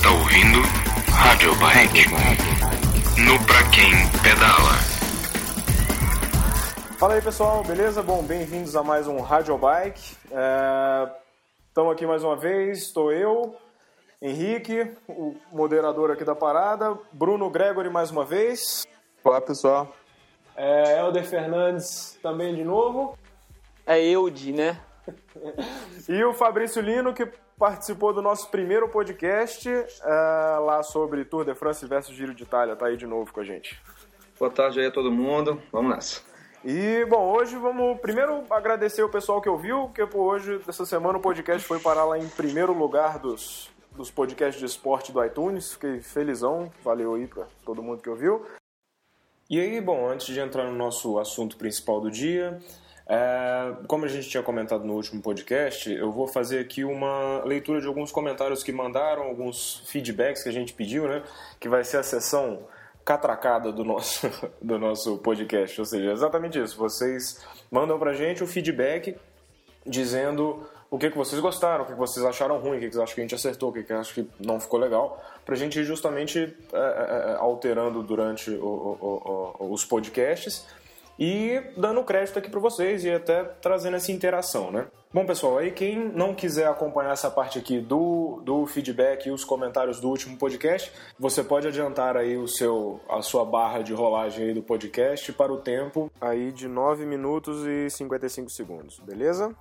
está ouvindo Rádio Bike no Pra Quem Pedala. Fala aí pessoal, beleza? Bom, bem-vindos a mais um Rádio Bike. Estamos é... aqui mais uma vez, estou eu, Henrique, o moderador aqui da parada, Bruno Gregory mais uma vez. Olá pessoal. É, Helder Fernandes também de novo. É Eude, né? e o Fabrício Lino, que participou do nosso primeiro podcast uh, lá sobre Tour de France versus Giro de Itália. Tá aí de novo com a gente. Boa tarde aí a todo mundo. Vamos nessa. E, bom, hoje vamos primeiro agradecer o pessoal que ouviu, porque por hoje, essa semana, o podcast foi parar lá em primeiro lugar dos, dos podcasts de esporte do iTunes. Fiquei felizão, valeu aí pra todo mundo que ouviu. E aí, bom, antes de entrar no nosso assunto principal do dia, é, como a gente tinha comentado no último podcast, eu vou fazer aqui uma leitura de alguns comentários que mandaram, alguns feedbacks que a gente pediu, né? Que vai ser a sessão catracada do nosso, do nosso podcast. Ou seja, exatamente isso. Vocês mandam pra gente o feedback dizendo o que, que vocês gostaram, o que, que vocês acharam ruim, o que, que vocês acham que a gente acertou, o que, que acham que não ficou legal, pra gente ir justamente é, é, é alterando durante o, o, o, os podcasts e dando crédito aqui para vocês e até trazendo essa interação, né? Bom, pessoal, aí quem não quiser acompanhar essa parte aqui do, do feedback e os comentários do último podcast, você pode adiantar aí o seu, a sua barra de rolagem aí do podcast para o tempo aí de 9 minutos e 55 segundos, beleza?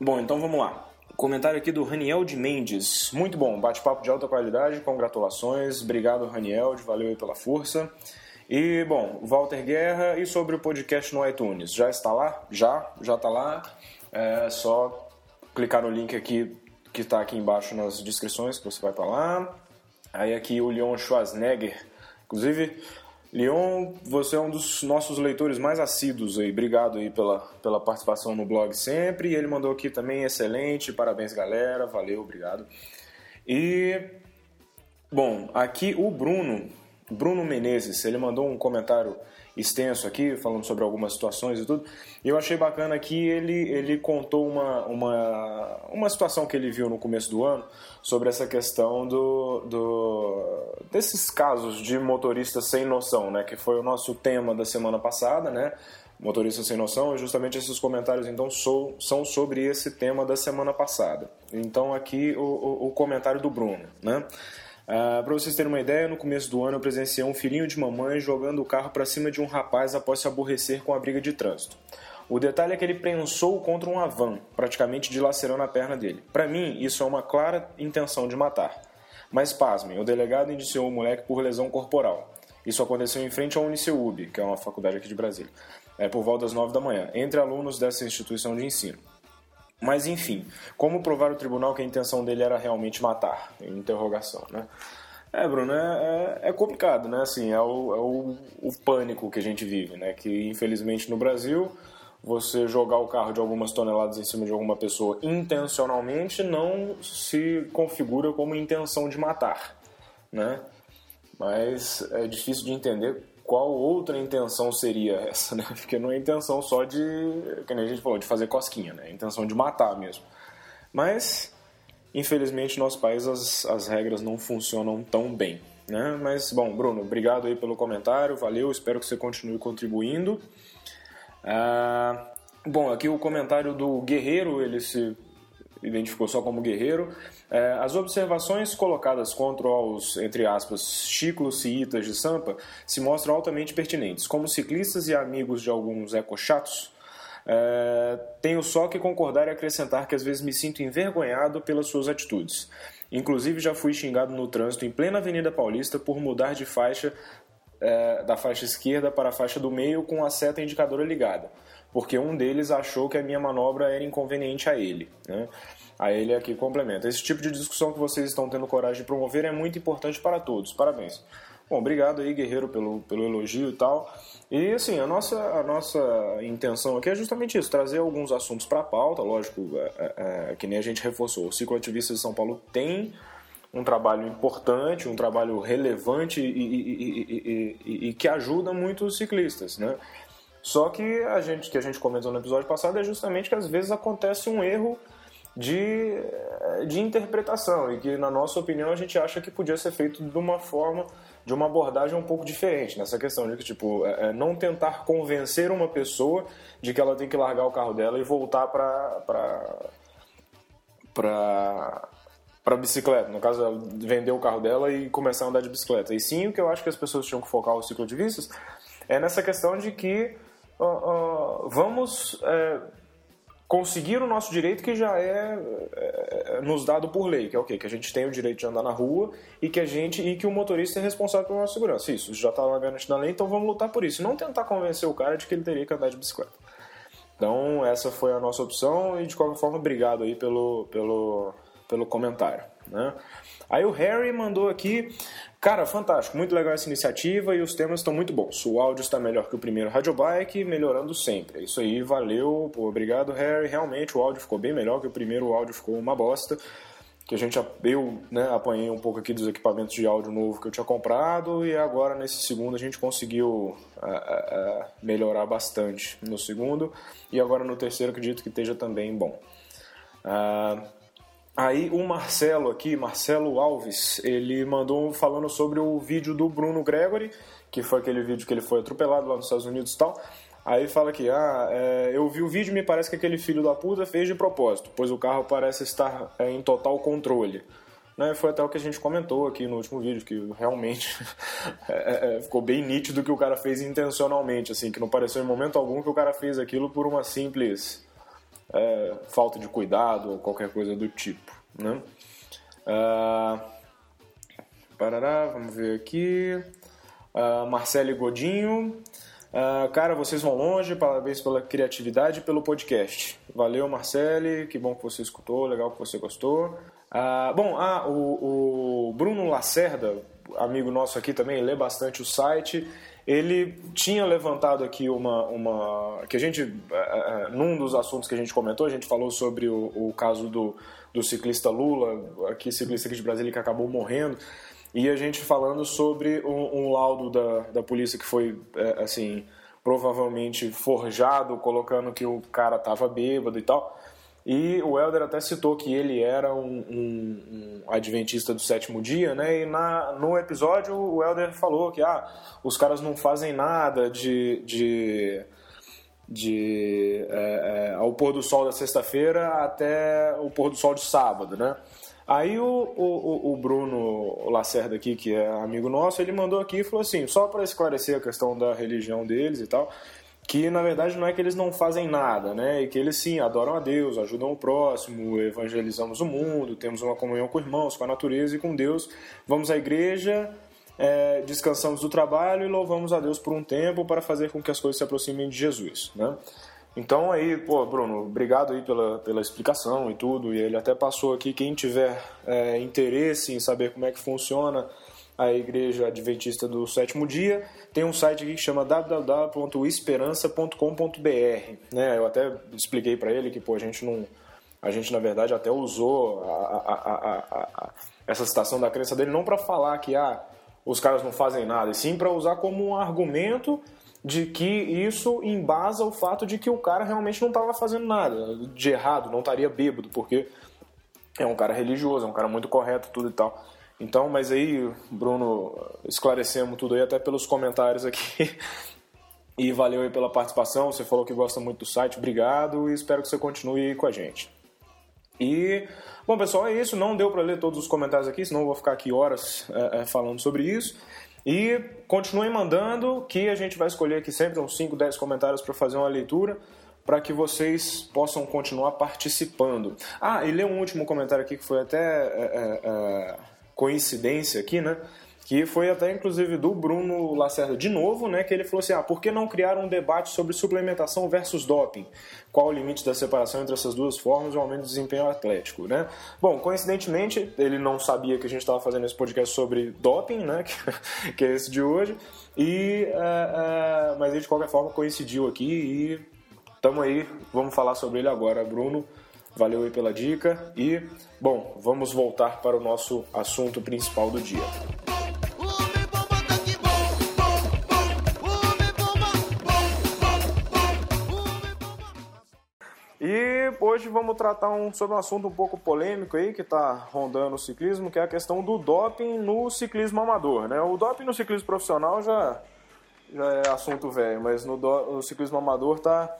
Bom, então vamos lá. Comentário aqui do Raniel de Mendes. Muito bom, bate-papo de alta qualidade, congratulações. Obrigado, Raniel, valeu aí pela força. E, bom, Walter Guerra, e sobre o podcast no iTunes? Já está lá? Já, já está lá. É só clicar no link aqui que está aqui embaixo nas descrições que você vai para lá. Aí aqui o Leon Schwarzenegger. Inclusive, Leon, você é um dos nossos leitores mais assíduos aí. Obrigado aí pela, pela participação no blog sempre. E ele mandou aqui também, excelente, parabéns galera, valeu, obrigado. E, bom, aqui o Bruno, Bruno Menezes, ele mandou um comentário extenso aqui, falando sobre algumas situações e tudo. E eu achei bacana que ele, ele contou uma, uma, uma situação que ele viu no começo do ano sobre essa questão do, do desses casos de motoristas sem noção, né? Que foi o nosso tema da semana passada, né? Motorista sem noção, e justamente esses comentários então sou, são sobre esse tema da semana passada. Então aqui o, o, o comentário do Bruno, né? Ah, para vocês terem uma ideia, no começo do ano eu presenciei um filhinho de mamãe jogando o carro para cima de um rapaz após se aborrecer com a briga de trânsito. O detalhe é que ele prensou contra uma van, praticamente dilacerando a perna dele. Para mim, isso é uma clara intenção de matar. Mas pasmem, o delegado indiciou o moleque por lesão corporal. Isso aconteceu em frente ao Uniceub, que é uma faculdade aqui de Brasília, é por volta das 9 da manhã, entre alunos dessa instituição de ensino. Mas enfim, como provar o tribunal que a intenção dele era realmente matar? Interrogação, né? É, Bruno, é, é, é complicado, né? Assim, é, o, é o, o, pânico que a gente vive, né? Que infelizmente no Brasil, você jogar o carro de algumas toneladas em cima de alguma pessoa intencionalmente não se configura como intenção de matar, né? Mas é difícil de entender qual outra intenção seria essa, né? Porque não é intenção só de, nem a gente falou, de fazer cosquinha, né? É intenção de matar mesmo. Mas, infelizmente, no nosso país as, as regras não funcionam tão bem, né? Mas, bom, Bruno, obrigado aí pelo comentário, valeu, espero que você continue contribuindo. Ah, bom, aqui o comentário do Guerreiro, ele se identificou só como guerreiro. É, as observações colocadas contra os, entre aspas, chiclos ciitas de Sampa se mostram altamente pertinentes. Como ciclistas e amigos de alguns ecochatos, é, tenho só que concordar e acrescentar que às vezes me sinto envergonhado pelas suas atitudes. Inclusive já fui xingado no trânsito em plena Avenida Paulista por mudar de faixa é, da faixa esquerda para a faixa do meio com a seta indicadora ligada porque um deles achou que a minha manobra era inconveniente a ele. Né? A ele aqui complementa. Esse tipo de discussão que vocês estão tendo coragem de promover é muito importante para todos. Parabéns. Bom, obrigado aí, Guerreiro, pelo, pelo elogio e tal. E assim, a nossa, a nossa intenção aqui é justamente isso, trazer alguns assuntos para a pauta, lógico, é, é, é, que nem a gente reforçou. O Ciclo Ativista de São Paulo tem um trabalho importante, um trabalho relevante e, e, e, e que ajuda muito os ciclistas, né? Só que a gente que a gente comentou no episódio passado é justamente que às vezes acontece um erro de, de interpretação e que, na nossa opinião, a gente acha que podia ser feito de uma forma, de uma abordagem um pouco diferente nessa questão de que, tipo, é, é não tentar convencer uma pessoa de que ela tem que largar o carro dela e voltar para para para bicicleta, no caso, vender o carro dela e começar a andar de bicicleta. E sim, o que eu acho que as pessoas tinham que focar o ciclo de vistas é nessa questão de que uh, vamos é, conseguir o nosso direito que já é, é, é, nos dado por lei, que é o quê? Que a gente tem o direito de andar na rua e que a gente e que o motorista é responsável pela nossa segurança. Isso, já está garantido na lei, então vamos lutar por isso. Não tentar convencer o cara de que ele teria que andar de bicicleta. Então essa foi a nossa opção e de qualquer forma obrigado aí pelo, pelo, pelo comentário. Né? Aí o Harry mandou aqui, cara, fantástico, muito legal essa iniciativa e os temas estão muito bons. O áudio está melhor que o primeiro Radio Bike, melhorando sempre. É isso aí, valeu, pô, obrigado Harry. Realmente o áudio ficou bem melhor que o primeiro, o áudio ficou uma bosta que a gente eu né, apanhei um pouco aqui dos equipamentos de áudio novo que eu tinha comprado e agora nesse segundo a gente conseguiu uh, uh, melhorar bastante no segundo e agora no terceiro acredito que esteja também bom. Uh, aí o Marcelo aqui, Marcelo Alves, ele mandou falando sobre o vídeo do Bruno Gregory, que foi aquele vídeo que ele foi atropelado lá nos Estados Unidos e tal. Aí fala que, ah, é, eu vi o vídeo e me parece que aquele filho da puta fez de propósito, pois o carro parece estar é, em total controle. Né, foi até o que a gente comentou aqui no último vídeo, que realmente é, é, ficou bem nítido que o cara fez intencionalmente, assim, que não pareceu em momento algum que o cara fez aquilo por uma simples é, falta de cuidado ou qualquer coisa do tipo. Né? Ah, parará, vamos ver aqui. Ah, Godinho. Uh, cara, vocês vão longe, parabéns pela criatividade e pelo podcast. Valeu, Marcele, que bom que você escutou, legal que você gostou. Bom, ah, o, o, Bruno Lacerda, amigo nosso aqui também, lê bastante o site. Ele tinha levantado aqui uma. uma que a gente, uh, num dos assuntos que a gente comentou, a gente falou sobre o, o caso do, do ciclista Lula, aqui, ciclista aqui de Brasília, que acabou morrendo e a gente falando sobre um, um laudo da, da polícia que foi, é, assim, provavelmente forjado, colocando que o cara estava bêbado e tal. E o Helder até citou que ele era um, um, um, adventista do sétimo dia, né? E na, no episódio o Helder falou que ah, os caras não fazem nada de, de, de é, é, ao pôr do sol da sexta-feira até o pôr do sol de sábado, né? Aí o, o, o Bruno Lacerda aqui, que é amigo nosso, ele mandou aqui e falou assim, só para esclarecer a questão da religião deles e tal, que na verdade não é que eles não fazem nada, né? E que eles sim adoram a Deus, ajudam o próximo, evangelizamos o mundo, temos uma comunhão com irmãos, com a natureza e com Deus. Vamos à igreja, é, descansamos do trabalho e louvamos a Deus por um tempo para fazer com que as coisas se aproximem de Jesus, né? Então aí, pô, Bruno, obrigado aí pela, pela explicação e tudo. E ele até passou aqui, quem tiver é, interesse em saber como é que funciona a Igreja Adventista do Sétimo Dia, tem um site aqui que chama www.esperança.com.br. Né? Eu até expliquei para ele que pô, a gente não, a gente na verdade até usou a, a, a, essa citação da crença dele não para falar que ah, os caras não fazem nada, e sim para usar como um argumento de que isso embasa o fato de que o cara realmente não estava fazendo nada de errado, não estaria bêbado, porque é um cara religioso, é um cara muito correto, tudo e tal. Então, mas aí, Bruno, esclarecemos tudo aí até pelos comentários aqui. E valeu aí pela participação. Você falou que gosta muito do site, obrigado e espero que você continue com a gente. E, bom, pessoal, é isso. Não deu para ler todos os comentários aqui, senão eu vou ficar aqui horas é, é, falando sobre isso. E continuem mandando, que a gente vai escolher aqui sempre uns 5, 10 comentários para fazer uma leitura, para que vocês possam continuar participando. Ah, e ler um último comentário aqui que foi até é, é, é coincidência aqui, né? que foi até inclusive do Bruno Lacerda de novo, né, que ele falou assim: "Ah, por que não criar um debate sobre suplementação versus doping? Qual o limite da separação entre essas duas formas e o aumento do desempenho atlético, né?" Bom, coincidentemente, ele não sabia que a gente estava fazendo esse podcast sobre doping, né, que, que é esse de hoje. E uh, uh, mas ele de qualquer forma coincidiu aqui e tamo aí, vamos falar sobre ele agora, Bruno. Valeu aí pela dica e, bom, vamos voltar para o nosso assunto principal do dia. E hoje vamos tratar um, sobre um assunto um pouco polêmico aí que está rondando o ciclismo, que é a questão do doping no ciclismo amador. Né? O doping no ciclismo profissional já, já é assunto velho, mas no, do, no ciclismo amador tá,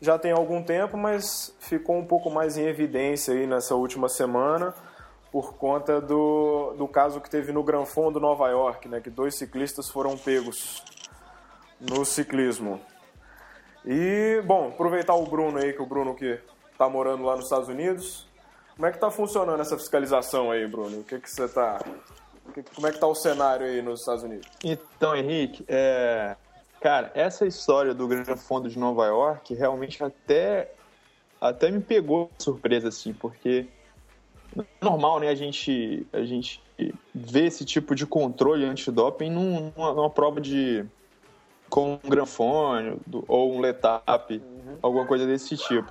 já tem algum tempo, mas ficou um pouco mais em evidência aí nessa última semana por conta do, do caso que teve no Gran Fondo Nova York, né, que dois ciclistas foram pegos no ciclismo. E, bom, aproveitar o Bruno aí, que o Bruno que tá morando lá nos Estados Unidos. Como é que tá funcionando essa fiscalização aí, Bruno? O que que você tá... Como é que tá o cenário aí nos Estados Unidos? Então, Henrique, é... cara, essa história do Grande Fundo de Nova York realmente até, até me pegou surpresa, assim, porque é normal, né, a gente, a gente ver esse tipo de controle antidoping numa, numa prova de com um granfone ou um letap, uhum. alguma coisa desse tipo.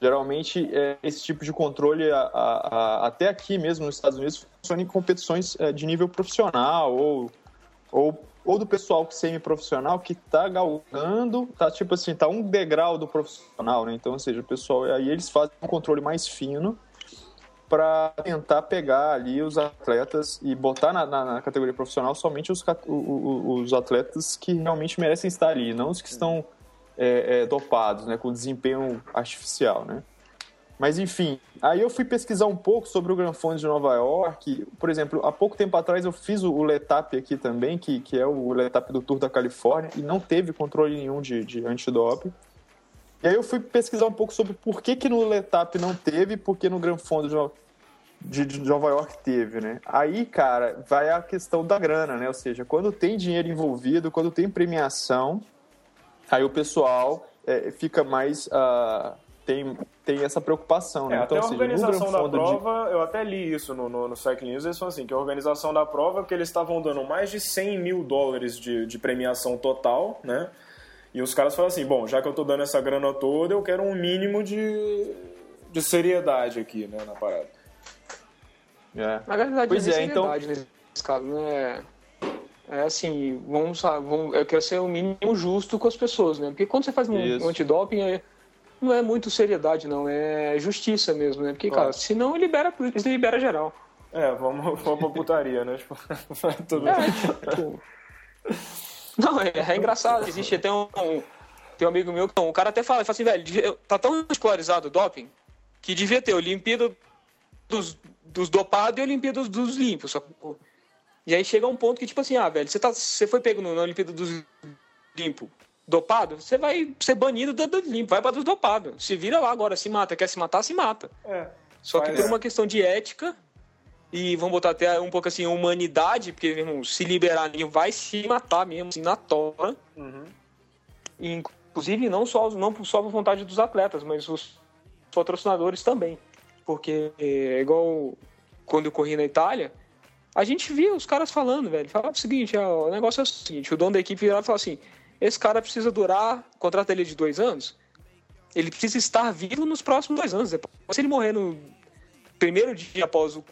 Geralmente, é, esse tipo de controle, a, a, a, até aqui mesmo nos Estados Unidos, funciona em competições é, de nível profissional ou, ou, ou do pessoal semi-profissional que está galgando, tá tipo assim, tá um degrau do profissional, né? Então, ou seja, o pessoal, aí eles fazem um controle mais fino para tentar pegar ali os atletas e botar na, na, na categoria profissional somente os, os, os, atletas que realmente merecem estar ali, não os que estão é, é, dopados, né, com desempenho artificial, né. Mas enfim, aí eu fui pesquisar um pouco sobre o Grand Fond de Nova York. Por exemplo, há pouco tempo atrás eu fiz o Letap aqui também, que, que é o Letap do Tour da Califórnia, e não teve controle nenhum de, de antidoping. E aí eu fui pesquisar um pouco sobre por que, que no Letap não teve e por que no Grand Fond de Nova de, de Nova York teve, né? Aí, cara, vai a questão da grana, né? Ou seja, quando tem dinheiro envolvido, quando tem premiação, aí o pessoal é, fica mais. Uh, tem, tem essa preocupação, né? É, então, até a organização da prova, de... eu até li isso no, no, no Cycling News, eles falam assim, que a organização da prova, que eles estavam dando mais de 100 mil dólares de, de premiação total, né? E os caras falam assim, bom, já que eu tô dando essa grana toda, eu quero um mínimo de, de seriedade aqui, né, na parada. É. Na verdade, pois é, então... nesse caso, né? É assim, vamos, vamos, eu quero ser o mínimo justo com as pessoas, né? Porque quando você faz um, um antidoping, é, não é muito seriedade, não, é justiça mesmo, né? Porque, cara, se não, libera, libera geral. É, vamos, vamos pra putaria, né? Tipo, tudo é, tipo... Não, é, é, engraçado, existe até um, tem um amigo meu que o cara até fala, fala assim, velho, tá tão escolarizado o doping que devia ter Olimpíada dos dos dopados e Olimpíadas dos limpos. Só... E aí chega um ponto que, tipo assim, ah, velho, você, tá, você foi pego na Olimpíada dos limpos dopado, você vai ser banido do, do limpo, vai para dos dopados. Se vira lá agora, se mata. Quer se matar, se mata. É, Só que por uma questão de ética e vamos botar até um pouco assim, humanidade, porque, irmão, se liberar vai se matar mesmo, assim, na tora. Uhum. Inclusive, não só, não só por vontade dos atletas, mas os patrocinadores também. Porque é igual quando eu corri na Itália, a gente via os caras falando, velho. Falava o seguinte, ó, o negócio é o seguinte, o dono da equipe virava e falava assim, esse cara precisa durar, o contrato dele é de dois anos, ele precisa estar vivo nos próximos dois anos. Depois, se ele morrer no primeiro dia após o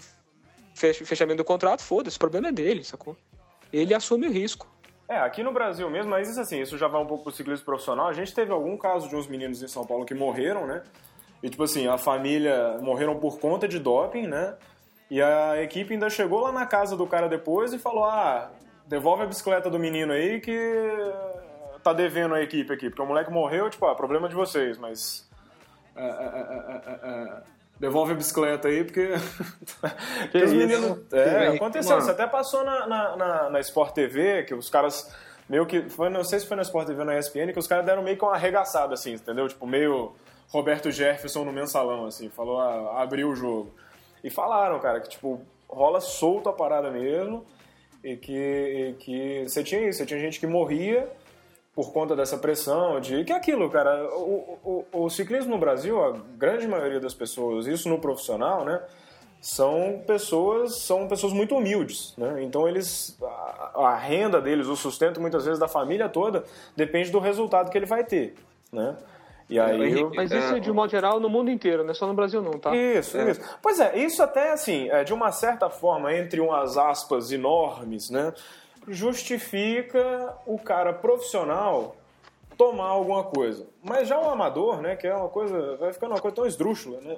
fechamento do contrato, foda-se, o problema é dele, sacou? Ele assume o risco. É, aqui no Brasil mesmo, mas isso assim, isso já vai um pouco pro ciclismo profissional. A gente teve algum caso de uns meninos em São Paulo que morreram, né? E, tipo assim, a família morreram por conta de doping, né? E a equipe ainda chegou lá na casa do cara depois e falou: ah, devolve a bicicleta do menino aí que tá devendo a equipe aqui. Porque o moleque morreu, tipo, ah, problema de vocês, mas. É, é, é, devolve a bicicleta aí, porque. porque os meninos. É, aconteceu. Isso até passou na, na, na, na Sport TV, que os caras meio que. Foi, não sei se foi na Sport TV ou na ESPN, que os caras deram meio que uma arregaçada, assim, entendeu? Tipo, meio Roberto Jefferson no mensalão, assim, falou, ah, abriu o jogo. E falaram, cara, que tipo, rola solto a parada mesmo, e que, e que você tinha isso, você tinha gente que morria por conta dessa pressão, de que é aquilo, cara, o, o, o ciclismo no Brasil, a grande maioria das pessoas, isso no profissional, né, são pessoas são pessoas muito humildes, né? Então eles a, a, renda deles, o sustento muitas vezes da família toda depende do resultado que ele vai ter, né? E aí, eu... Mas isso é de um modo geral no mundo inteiro, não é só no Brasil não, tá? Isso, é. isso. Pois é, isso até assim, é, de uma certa forma, entre umas aspas enormes, né? Justifica o cara profissional tomar alguma coisa. Mas já o amador, né, que é uma coisa, vai ficando uma coisa tão esdrúxula, né?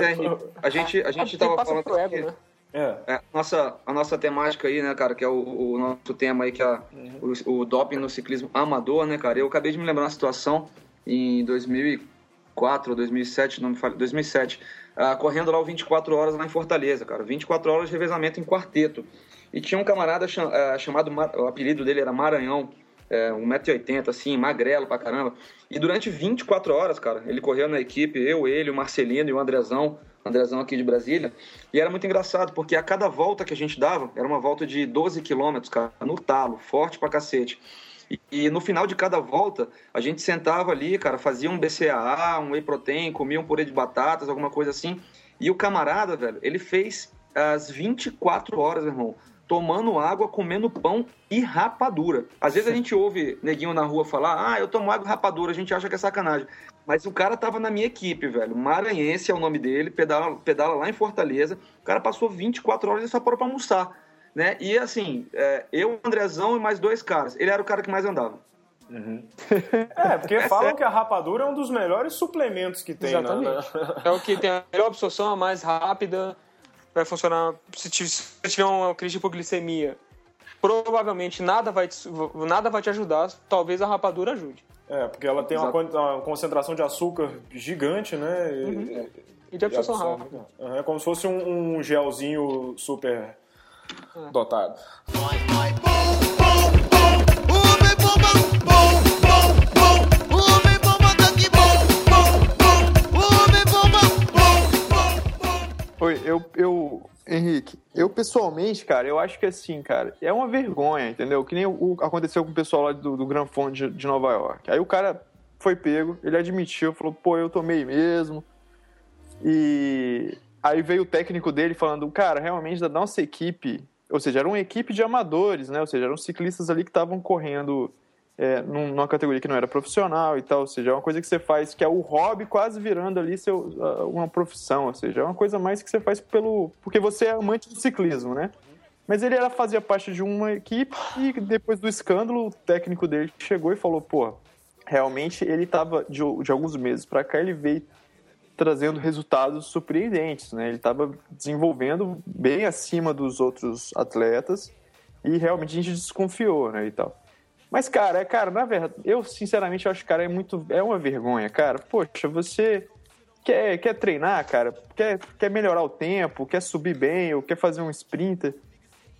É, a gente, a gente Porque tava passa falando pro ego, aqui- né? É. É, nossa, a nossa temática aí, né, cara, que é o, o nosso tema aí, que é o, o doping no ciclismo amador, né, cara? Eu acabei de me lembrar uma situação em 2004 ou 2007, não me fale, 2007, ah, correndo lá o 24 horas lá em Fortaleza, cara. 24 horas de revezamento em quarteto. E tinha um camarada ah, chamado, o apelido dele era Maranhão, é, 1,80m, assim, magrelo pra caramba. E durante 24 horas, cara, ele correu na equipe, eu, ele, o Marcelino e o Andrezão, Andrezão aqui de Brasília. E era muito engraçado, porque a cada volta que a gente dava, era uma volta de 12 quilômetros, cara, no talo, forte pra cacete. E, e no final de cada volta, a gente sentava ali, cara, fazia um BCAA, um whey protein, comia um purê de batatas, alguma coisa assim. E o camarada, velho, ele fez as 24 horas, meu irmão, tomando água, comendo pão e rapadura. Às vezes a gente ouve neguinho na rua falar, ah, eu tomo água e rapadura, a gente acha que é sacanagem. Mas o cara tava na minha equipe, velho. Maranhense é o nome dele, pedala, pedala lá em Fortaleza. O cara passou 24 horas e só parou pra almoçar. Né? E assim, é, eu, o Andrezão e mais dois caras. Ele era o cara que mais andava. É, porque falam que a rapadura é um dos melhores suplementos que tem. né? na- Exatamente. na- É o que tem a melhor absorção, a mais rápida, vai funcionar se tiver uma crise de hipoglicemia. Provavelmente nada vai te, nada vai te ajudar, talvez a rapadura ajude. É, porque ela tem uma, uma concentração de açúcar gigante, né? E, E de e absorção absorve. rápida. Aham, É como se fosse um, um gelzinho super dotado. Oi, eu, eu, Henrique, eu pessoalmente, cara, eu acho que assim, cara, é uma vergonha, entendeu? Que nem o, o- aconteceu com o pessoal lá do, do Grand Fond de, de Nova York. Aí o cara foi pego, ele admitiu, falou, pô, eu tomei mesmo. E aí veio o técnico dele falando, cara, realmente da nossa equipe, ou seja, era uma equipe de amadores, né? Ou seja, eram ciclistas ali que estavam correndo é, num- numa categoria que não era profissional e tal, ou seja, é uma coisa que você faz que é o hobby quase virando ali seu, uma profissão, ou seja, é uma coisa mais que você faz pelo porque você é amante do ciclismo, né? Mas ele era fazia parte de uma equipe e depois do escândalo, o técnico dele chegou e falou, pô, realmente ele estava de, de alguns meses para cá ele veio trazendo resultados surpreendentes, né? Ele estava desenvolvendo bem acima dos outros atletas e realmente a gente desconfiou, né, e tal. Mas, cara, é, cara, na verdade, eu sinceramente acho que, cara, é muito. É uma vergonha, cara. Poxa, você quer, quer treinar, cara, quer, quer melhorar o tempo, quer subir bem, ou quer fazer um sprinter.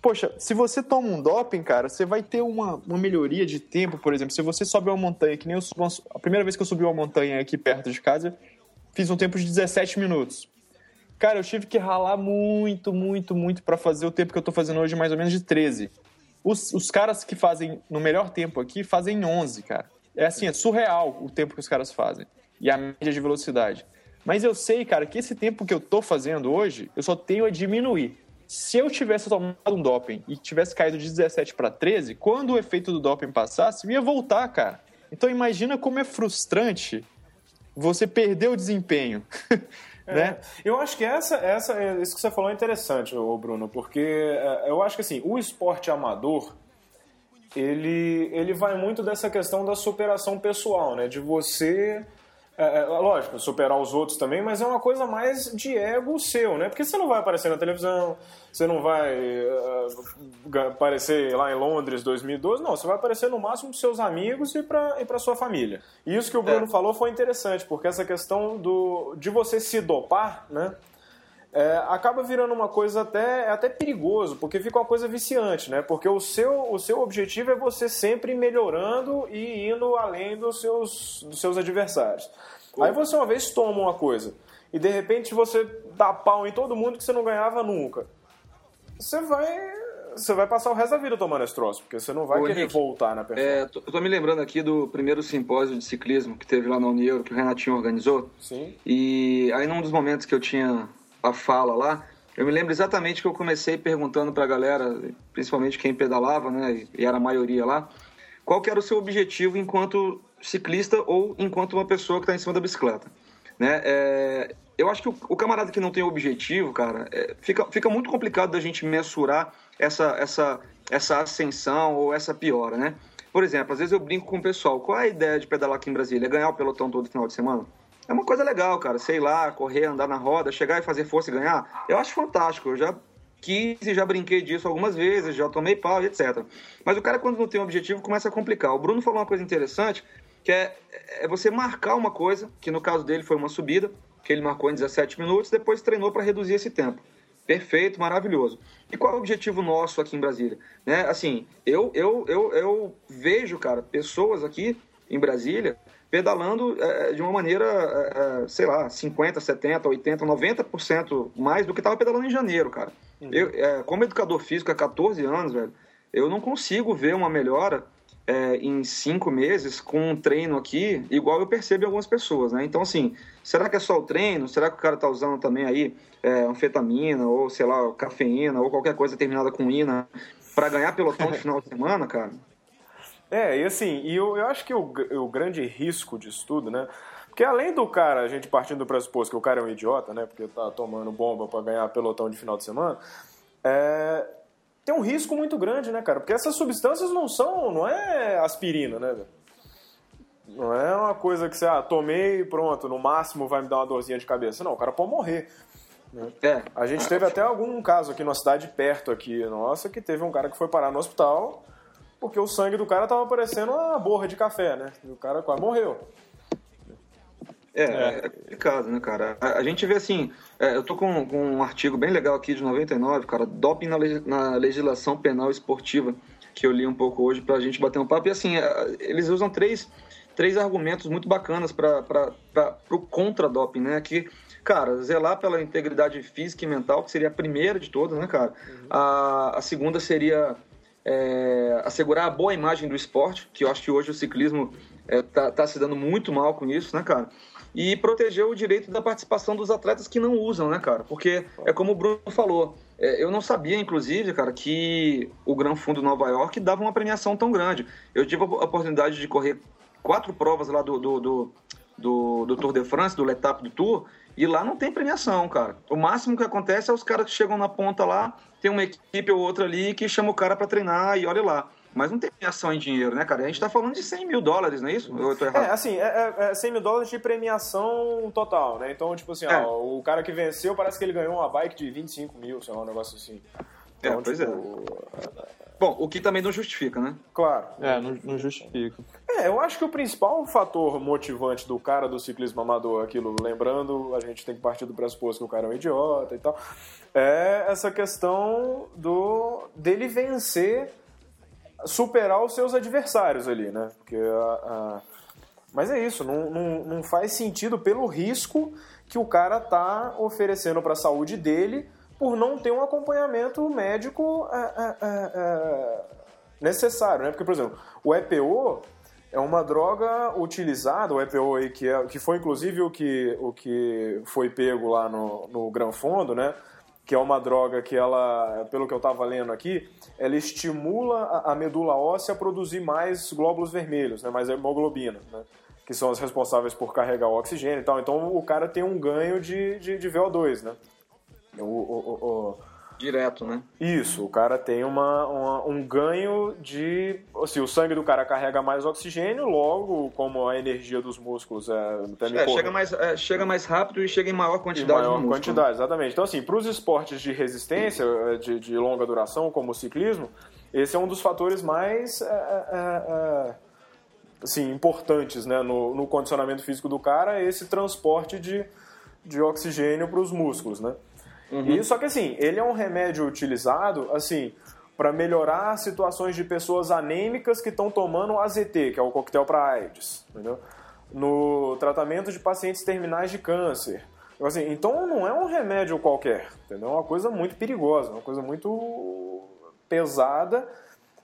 Poxa, se você toma um doping, cara, você vai ter uma, uma melhoria de tempo, por exemplo. Se você sobe uma montanha, que nem eu subo, a primeira vez que eu subi uma montanha aqui perto de casa, fiz um tempo de 17 minutos. Cara, eu tive que ralar muito, muito, muito pra fazer o tempo que eu tô fazendo hoje, mais ou menos de 13. Os, os caras que fazem no melhor tempo aqui fazem 11, cara. É assim, é surreal o tempo que os caras fazem. E a média de velocidade. Mas eu sei, cara, que esse tempo que eu tô fazendo hoje, eu só tenho a diminuir. Se eu tivesse tomado um doping e tivesse caído de 17 para 13, quando o efeito do doping passasse, eu ia voltar, cara. Então imagina como é frustrante você perder o desempenho. né? Eu acho que essa, essa, é- isso que você falou é interessante, Bruno, porque é, eu acho que assim, o esporte amador, ele, ele vai muito dessa questão da superação pessoal, né? De você, é, é, lógico, superar os outros também, mas é uma coisa mais de ego seu, né? Porque você não vai aparecer na televisão, você não vai é, ga- aparecer lá em Londres 2012, não, você vai aparecer no máximo para seus amigos e para e pra sua família. E isso que o Bruno falou foi interessante, porque essa questão do, de você se dopar, né? É, acaba virando uma coisa até, é até perigoso, porque fica uma coisa viciante, né? Porque o seu, o seu objetivo é você sempre melhorando e indo além dos seus, dos seus adversários. Aí você uma vez toma uma coisa e de repente você dá pau em todo mundo que você não ganhava nunca. Você vai, você vai passar o resto da vida tomando esse troço, porque você não vai Ô, querer Henrique, voltar na performance. É, tô- eu tô me lembrando aqui do primeiro simpósio de ciclismo que teve lá na Unieuro, que o Renatinho organizou. Sim. E aí, num dos momentos que eu tinha a fala lá, eu me lembro exatamente que eu comecei perguntando pra galera, principalmente quem pedalava, né, e era a maioria lá, qual que era o seu objetivo enquanto ciclista ou enquanto uma pessoa que está em cima da bicicleta, né? É, eu acho que o, o camarada que não tem objetivo, cara, é, fica, fica muito complicado da gente mensurar essa, essa, essa ascensão ou essa piora, né? por exemplo, às vezes eu brinco com o pessoal, qual é a ideia de pedalar aqui em Brasília? É ganhar o pelotão todo final de semana? É uma coisa legal, cara, sei lá, correr, andar na roda, chegar e fazer força e ganhar. Eu acho fantástico, eu já quis e já brinquei disso algumas vezes, já tomei pau e etc. Mas o cara, quando não tem um objetivo, começa a complicar. O Bruno falou uma coisa interessante, que é, é você marcar uma coisa, que no caso dele foi uma subida, que ele marcou em 17 minutos, depois treinou para reduzir esse tempo. Perfeito, maravilhoso. E qual é o objetivo nosso aqui em Brasília? Né? Assim, eu, eu, eu, eu vejo, cara, pessoas aqui em Brasília pedalando é, de uma maneira, é, é sei lá, 50, 70, 80, 90% mais do que estava pedalando em janeiro, cara. Uhum. Eu, é, como educador físico há 14 anos, velho, eu não consigo ver uma melhora é, em cinco meses com um treino aqui, igual eu percebo em algumas pessoas, né? Então, assim, será que é só o treino? Será que o cara tá usando também aí é, anfetamina, ou sei lá, cafeína, ou qualquer coisa terminada com ina, para ganhar pelotão de final de semana, cara? É, e assim, e eu, eu acho que o, o grande risco disso tudo, né? Porque além do cara, a gente partindo do pressuposto que o cara é um idiota, né? Porque tá tomando bomba para ganhar pelotão de final de semana, é, tem um risco muito grande, né, cara? Porque essas substâncias não são, não é aspirina, né, Não é uma coisa que você, ah, tomei e pronto, no máximo vai me dar uma dorzinha de cabeça. Não, o cara pode morrer. Né? É. A gente teve até algum caso aqui numa cidade perto aqui, nossa, que teve um cara que foi parar no hospital porque o sangue do cara tava parecendo uma borra de café, né? E o cara quase morreu. É, é, é complicado, né, cara? A, a gente vê assim, é, eu tô com, com, um artigo bem legal aqui de 99, cara, doping na, na legislação penal esportiva, que eu li um pouco hoje pra gente bater um papo. E assim, é, eles usam três, três argumentos muito bacanas para o contra-doping, né? Que, cara, zelar pela integridade física e mental, que seria a primeira de todas, né, cara? Uhum. A, a segunda seria é, assegurar a boa imagem do esporte, que eu acho que hoje o ciclismo está é, tá se dando muito mal com isso, né, cara? E proteger o direito da participação dos atletas que não usam, né, cara? Porque é como o Bruno falou, é, eu não sabia, inclusive, cara, que o Gran Fundo Nova York dava uma premiação tão grande. Eu tive a oportunidade de correr quatro provas lá do, do, do, do, do Tour de France, do L'Etape do Tour, e lá não tem premiação, cara. O máximo que acontece é os caras que chegam na ponta lá, tem uma equipe ou outra ali que chama o cara para treinar e olha lá. Mas não tem premiação em dinheiro, né, cara? A gente tá falando de 100 mil dólares, não é isso? Eu tô errado? É, assim, é, é 100 é mil dólares de premiação total, né? Então, tipo assim, é. ó, o cara que venceu parece que ele ganhou uma bike de 25 mil, sei lá, um negócio assim. É, então, é, pois tipo, é. Bom, o que também não justifica, né? Claro. É, não, não justifica. É, eu acho que o principal fator motivante do cara do ciclismo amador, aquilo, lembrando, a gente tem que partir do pressuposto que o cara é um idiota e tal, é essa questão do dele vencer, superar os seus adversários ali, né? Porque a, a... Mas é isso, não, não, não faz sentido pelo risco que o cara tá oferecendo para a saúde dele por não ter um acompanhamento médico é, é, é, necessário, né? Porque, por exemplo, o EPO é uma droga utilizada, o EPO aí, que, é, que foi inclusive o que, o que foi pego lá no, no Gran Fondo, né? Que é uma droga que ela, pelo que eu estava lendo aqui, ela estimula a, a, medula óssea a produzir mais glóbulos vermelhos, né? mais hemoglobina, né? que são as responsáveis por carregar o oxigênio e tal. Então o cara tem um ganho de, de, de VO2, né? O, o, o, Direto, né? Isso, o cara tem uma, uma, um ganho de. Assim, o sangue do cara carrega mais oxigênio, logo, como a energia dos músculos é. é chega, mais, é, chega mais rápido e chega em maior quantidade. Em maior quantidade, exatamente. Então, assim, para os esportes de resistência, é, de, de, longa duração, como o ciclismo, esse é um dos fatores mais. É, é, é, assim, importantes né, no, no condicionamento físico do cara, esse transporte de, de oxigênio para os músculos, né? Uhum. E só que assim, ele é um remédio utilizado assim para melhorar situações de pessoas anêmicas que estão tomando AZT, que é o coquetel para AIDS, entendeu? No tratamento de pacientes terminais de câncer. Então, assim, então não é um remédio qualquer, entendeu? É uma coisa muito perigosa, uma coisa muito pesada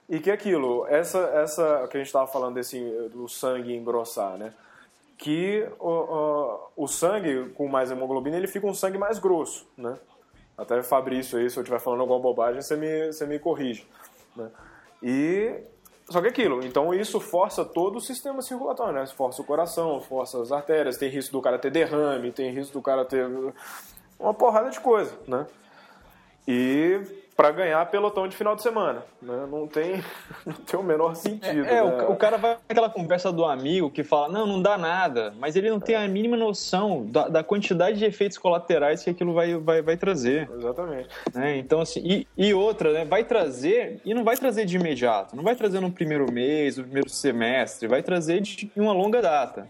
e que aquilo, essa essa que a gente estava falando desse do sangue engrossar, né? Que o, o, o sangue com mais hemoglobina ele fica um sangue mais grosso, né? Até Fabrício aí, se eu estiver falando alguma bobagem, você me, você me corrige. Né? E só que aquilo, então isso força todo o sistema circulatório, né? Força o coração, força as artérias, tem risco do cara ter derrame, tem risco do cara ter uma porrada de coisa, né? E para ganhar pelotão de final de semana. Né? Não, tem, não tem o menor sentido. É, né? o, o, cara vai naquela conversa do amigo que fala, não, não dá nada, mas ele não tem a mínima noção da, da quantidade de efeitos colaterais que aquilo vai, vai, vai trazer. Exatamente. Né? Então, assim, e, e outra, né? Vai trazer, e não vai trazer de imediato, não vai trazer no primeiro mês, no primeiro semestre, vai trazer de uma longa data.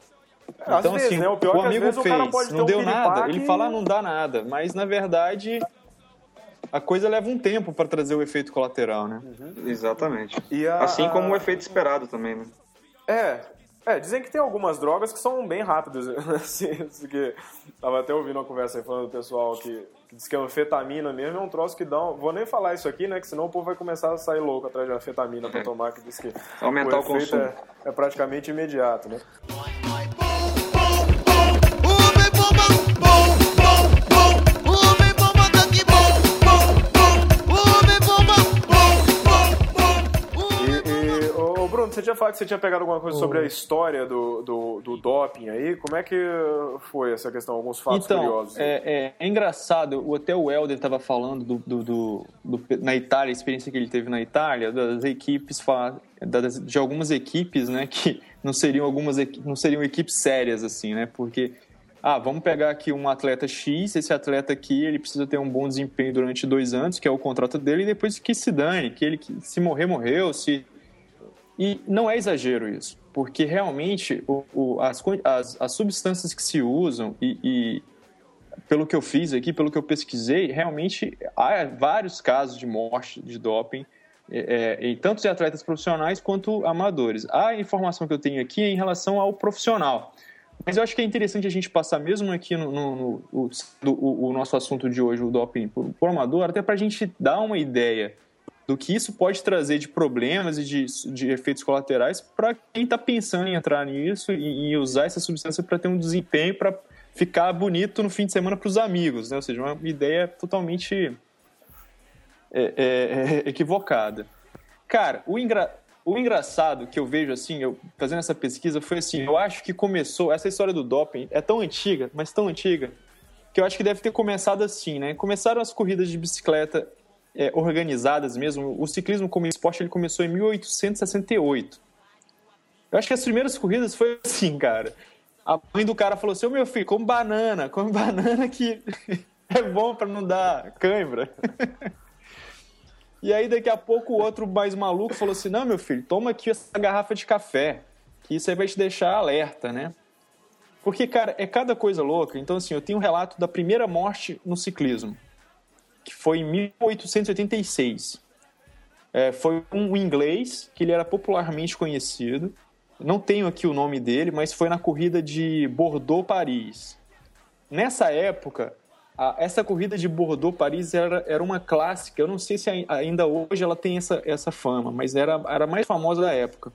Às então, vezes, assim, né? O pior o é amigo o cara fez, ter não deu nada, ele fala, não dá nada, mas na verdade a coisa leva um tempo para trazer o efeito colateral, né? Exatamente. E a- Assim como o efeito esperado também, né? É. É, dizem que tem algumas drogas que são bem rápidas. Assim, que tava até ouvindo uma conversa aí falando do pessoal que, que diz que a anfetamina mesmo é um troço que dá. um- Vou nem falar isso aqui, né? Que senão o povo vai começar a sair louco atrás de anfetamina pra tomar, que diz que Aumentar o efeito consumo. É, é praticamente imediato, né? Tinha falado que você tinha pegado alguma coisa sobre a história do, do, do doping aí. Como é que foi essa questão? Alguns fatos então, curiosos. é, é- é engraçado, o até o Helder estava falando do, do- do- na Itália, a experiência que ele teve na Itália, das equipes, das- de algumas equipes, né, que não seriam algumas não seriam equipes sérias assim, né, porque ah, vamos pegar aqui um atleta X, esse atleta aqui ele precisa ter um bom desempenho durante dois anos, que é o contrato dele, e depois que se dane, que ele que- se morrer morreu, se e não é exagero isso, porque realmente o- o- as, as, as substâncias que se usam e, e pelo que eu fiz aqui, pelo que eu pesquisei, realmente há vários casos de morte de doping, é, é, em tanto de atletas profissionais quanto amadores. A informação que eu tenho aqui é em relação ao profissional. Mas eu acho que é interessante a gente passar, mesmo aqui no, no- no- o- o nosso assunto de hoje, o doping por, por amador, até para a gente dar uma ideia do que isso pode trazer de problemas e de, de efeitos colaterais para quem está pensando em entrar nisso e, e usar essa substância para ter um desempenho para ficar bonito no fim de semana para os amigos, né? Ou seja, uma ideia totalmente é, é, é, equivocada. Cara, o, engra... o engraçado que eu vejo assim, eu fazendo essa pesquisa, foi assim, eu acho que começou, essa história do doping é tão antiga, mas tão antiga, que eu acho que deve ter começado assim, né? Começaram as corridas de bicicleta é, organizadas mesmo. O ciclismo como esporte ele começou em 1868. Eu acho que as primeiras corridas foi assim, cara. A mãe do cara falou assim: meu filho, come banana, come banana que é bom pra não dar cãibra. E aí, daqui a pouco, o outro mais maluco falou assim: Não, meu filho, toma aqui essa garrafa de café, que isso aí vai te deixar alerta, né? Porque, cara, é cada coisa louca. Então, assim, eu tenho um relato da primeira morte no ciclismo, que foi em 1886. É, foi um inglês, que ele era popularmente conhecido. Não tenho aqui o nome dele, mas foi na corrida de Bordeaux-Paris. Nessa época, a- essa corrida de Bordeaux-Paris era, era uma clássica. Eu não sei se ai- ainda hoje ela tem essa, essa fama, mas era, era a mais famosa da época.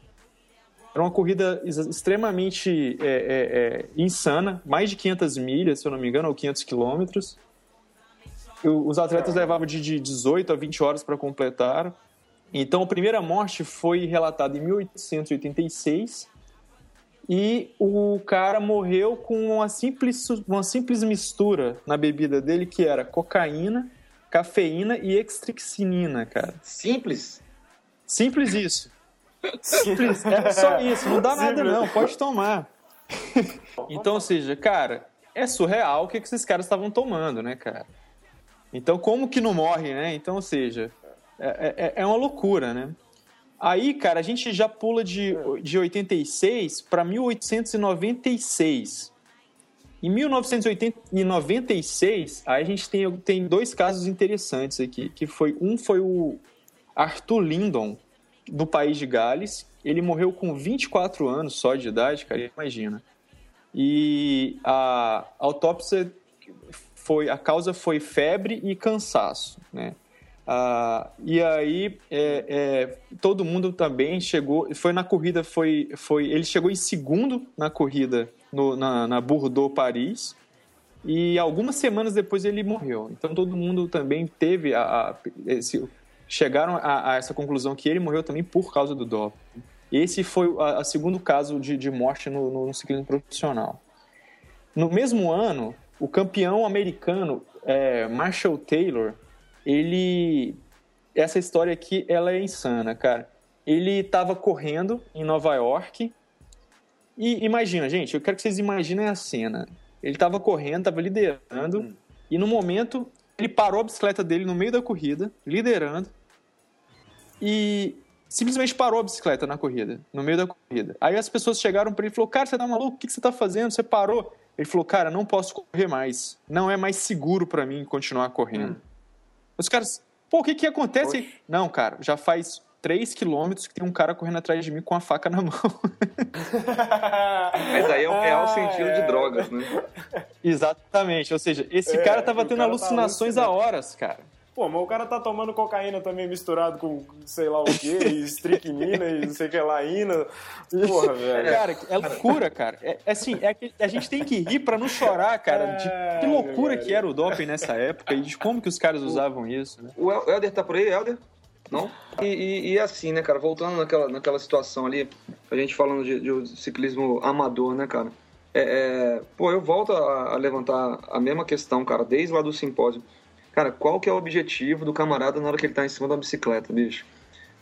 Era uma corrida ex- extremamente é, é, é, insana, mais de 500 milhas, se eu não me engano, ou 500 quilômetros. Os atletas levavam de, de 18 a 20 horas para completar. Então, a primeira morte foi relatada em 1886 e o cara morreu com uma simples, uma simples mistura na bebida dele que era cocaína, cafeína e extrixinina, cara. Simples. Simples isso. Simples, é só isso, não dá nada não, pode tomar. Então, ou seja, cara, é surreal o que que esses caras estavam tomando, né, cara? Então, como que não morre, né? Então, ou seja, é, é- é uma loucura, né? Aí, cara, a gente já pula de, de 86 para 1896. Em 1996, aí a gente tem, tem dois casos interessantes aqui, que foi um foi o Arthur Lindon, do país de Gales. Ele morreu com 24 anos só de idade, cara, imagina. E a autópsia foi a causa foi febre e cansaço, né? Ah, e aí é, é, todo mundo também chegou, foi na corrida, foi, foi ele chegou em segundo na corrida no, na, na Bordeaux Paris e algumas semanas depois ele morreu. Então todo mundo também teve a, a- esse, chegaram a, a essa conclusão que ele morreu também por causa do doping. Esse foi o segundo caso de, de morte no, no, no ciclismo profissional. No mesmo ano, o campeão americano é, Marshall Taylor, ele essa história aqui, ela é insana, cara. Ele tava correndo em Nova York e imagina, gente, eu quero que vocês imaginem a cena. Ele tava correndo, tava liderando e no momento ele parou a bicicleta dele no meio da corrida, liderando e simplesmente parou a bicicleta na corrida, no meio da corrida. Aí as pessoas chegaram pra ele e falou: "Cara, você tá maluco? O que que você tá fazendo? Você parou?" Ele falou: "Cara, não posso correr mais. Não é mais seguro pra mim continuar correndo." Os caras, pô, o que que acontece? Oxe. Não, cara, já faz 3 quilômetros que tem um cara correndo atrás de mim com a faca na mão. Mas aí é um real Ah, sentido de é. drogas, né? Exatamente, ou seja, esse É, cara tava o tendo cara tá alucinações há alucinando. horas, cara. Pô, mas o cara tá tomando cocaína também misturado com sei lá o que, e estricnina e não sei o que lá, ina. Porra, velho. Cara, é loucura, cara. É, é assim, é que a gente tem que rir pra não chorar, cara, de que loucura que era o doping nessa época e de como que os caras usavam isso, né? O El- Helder tá por aí, Helder? Não? E, e- e assim, né, cara, voltando naquela, naquela situação ali, a gente falando de, de ciclismo amador, né, cara? É, é, pô, eu volto a, a levantar a mesma questão, cara, desde lá do simpósio. Cara, qual que é o objetivo do camarada na hora que ele tá em cima da bicicleta, bicho?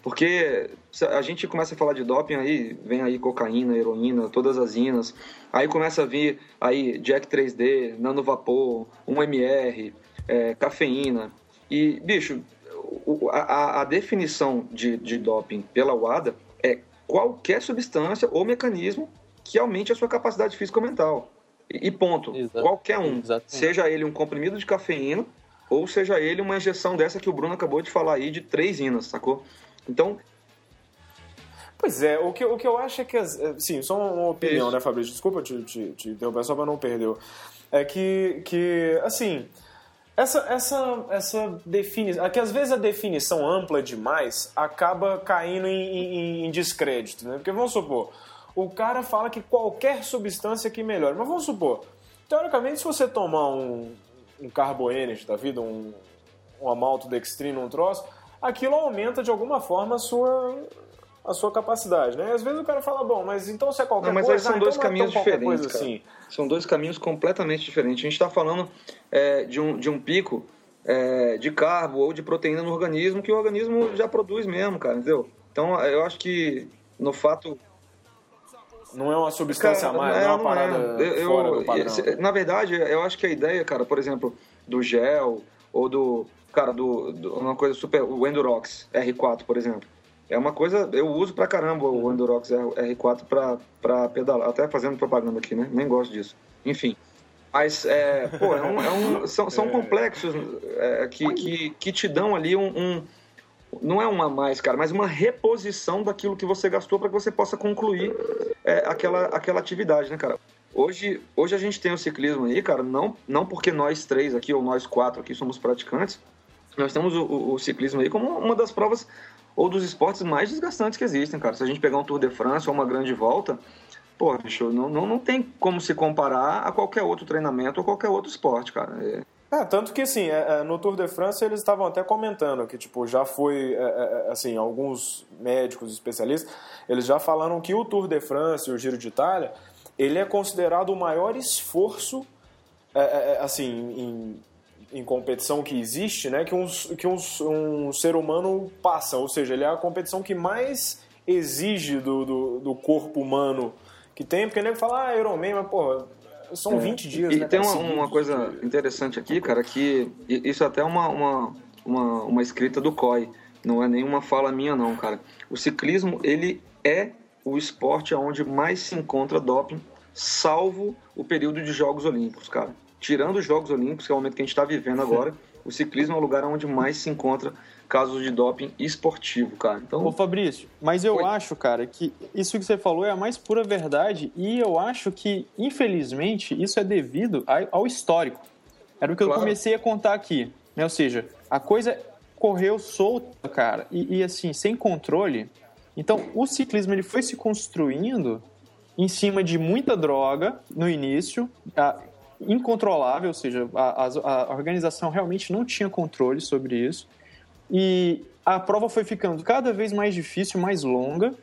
Porque a gente começa a falar de doping aí, vem aí cocaína, heroína, todas as inas. Aí começa a vir aí Jack 3D, nanovapor, 1MR, é, cafeína. E, bicho, a, a- definição de, de doping pela WADA é qualquer substância ou mecanismo que aumente a sua capacidade física ou mental. E, e ponto. Exato. Qualquer um. Exatamente. Seja ele um comprimido de cafeína ou seja ele uma injeção dessa que o Bruno acabou de falar aí de três inas, sacou? Então, Pois é, o que, o que eu acho é que, as- é, sim, só uma opinião, Isso. né, Fabrício? Desculpa te, te, te interromper, só pra não perder. É que, que assim, essa, essa, essa definição, é que às vezes a definição ampla demais acaba caindo em, em- em descrédito, né? Porque vamos supor, o cara fala que qualquer substância que melhore, mas vamos supor, teoricamente, se você tomar um, um Carbo Energy da vida, um, uma maltodextrina, um troço, aquilo aumenta de alguma forma a sua, a sua capacidade, né? Às vezes o cara fala, bom, mas então se é qualquer Não, mas coisa, são ah, dois então é caminhos qualquer diferentes, assim. São dois caminhos completamente diferentes. A gente está falando é, de, um, de um pico é, de carbo ou de proteína no organismo que o organismo já produz mesmo, cara, entendeu? Então eu acho que no fato. Não é uma substância a mais, não é uma parada Eu- eu- fora do padrão. Na verdade, eu acho que a ideia, cara, por exemplo, do gel ou do. Cara, do, do- uma coisa super. O Endurox R4, por exemplo. É uma coisa. Eu uso pra caramba o Endurox R- R4 pra, pra pedalar. Até fazendo propaganda aqui, né? Nem gosto disso. Enfim. Mas, é, pô, é um- é um- são, são complexos é, que, que, que te dão ali um- Não é um a mais, cara, mas uma reposição daquilo que você gastou para que você possa concluir é, aquela, aquela atividade, né, cara? Hoje, hoje a gente tem o ciclismo aí, cara, não, não porque nós três aqui, ou nós quatro aqui somos praticantes, nós temos o, o- o ciclismo aí como uma das provas ou dos esportes mais desgastantes que existem, cara. Se a gente pegar um Tour de France ou uma grande volta, pô, bicho, não, não, não tem como se comparar a qualquer outro treinamento ou qualquer outro esporte, cara. É, É, tanto que assim, é, é, no Tour de France eles estavam até comentando que tipo já foi, é, assim, alguns médicos especialistas, eles já falaram que o Tour de France e o Giro de Itália, ele é considerado o maior esforço, assim, em, em competição que existe, né, que, um, que um, um ser humano passa, ou seja, ele é a competição que mais exige do, do, do corpo humano que tem, porque nem fala, ah, Ironman, mas porra, são 20 dias, E né? tem uma, uma coisa interessante aqui, cara, que isso até é uma, uma, uma, uma escrita do COI, não é nenhuma fala minha não, cara. O ciclismo, ele é o esporte onde mais se encontra doping, salvo o período de Jogos Olímpicos, cara. Tirando os Jogos Olímpicos, que é o momento que a gente está vivendo agora, o ciclismo é o lugar onde mais se encontra casos de doping esportivo, cara. Então, Ô Fabrício, mas eu acho, cara, que isso que você falou é a mais pura verdade e eu acho que, infelizmente, isso é devido ao histórico. Era o que eu Claro. comecei a contar aqui, né? Ou seja, a coisa correu solta, cara, e, e, assim, sem controle. Então, o ciclismo ele foi se construindo em cima de muita droga no início, a- incontrolável, ou seja, a, a- a organização realmente não tinha controle sobre isso. E a prova foi ficando cada vez mais difícil, mais longa.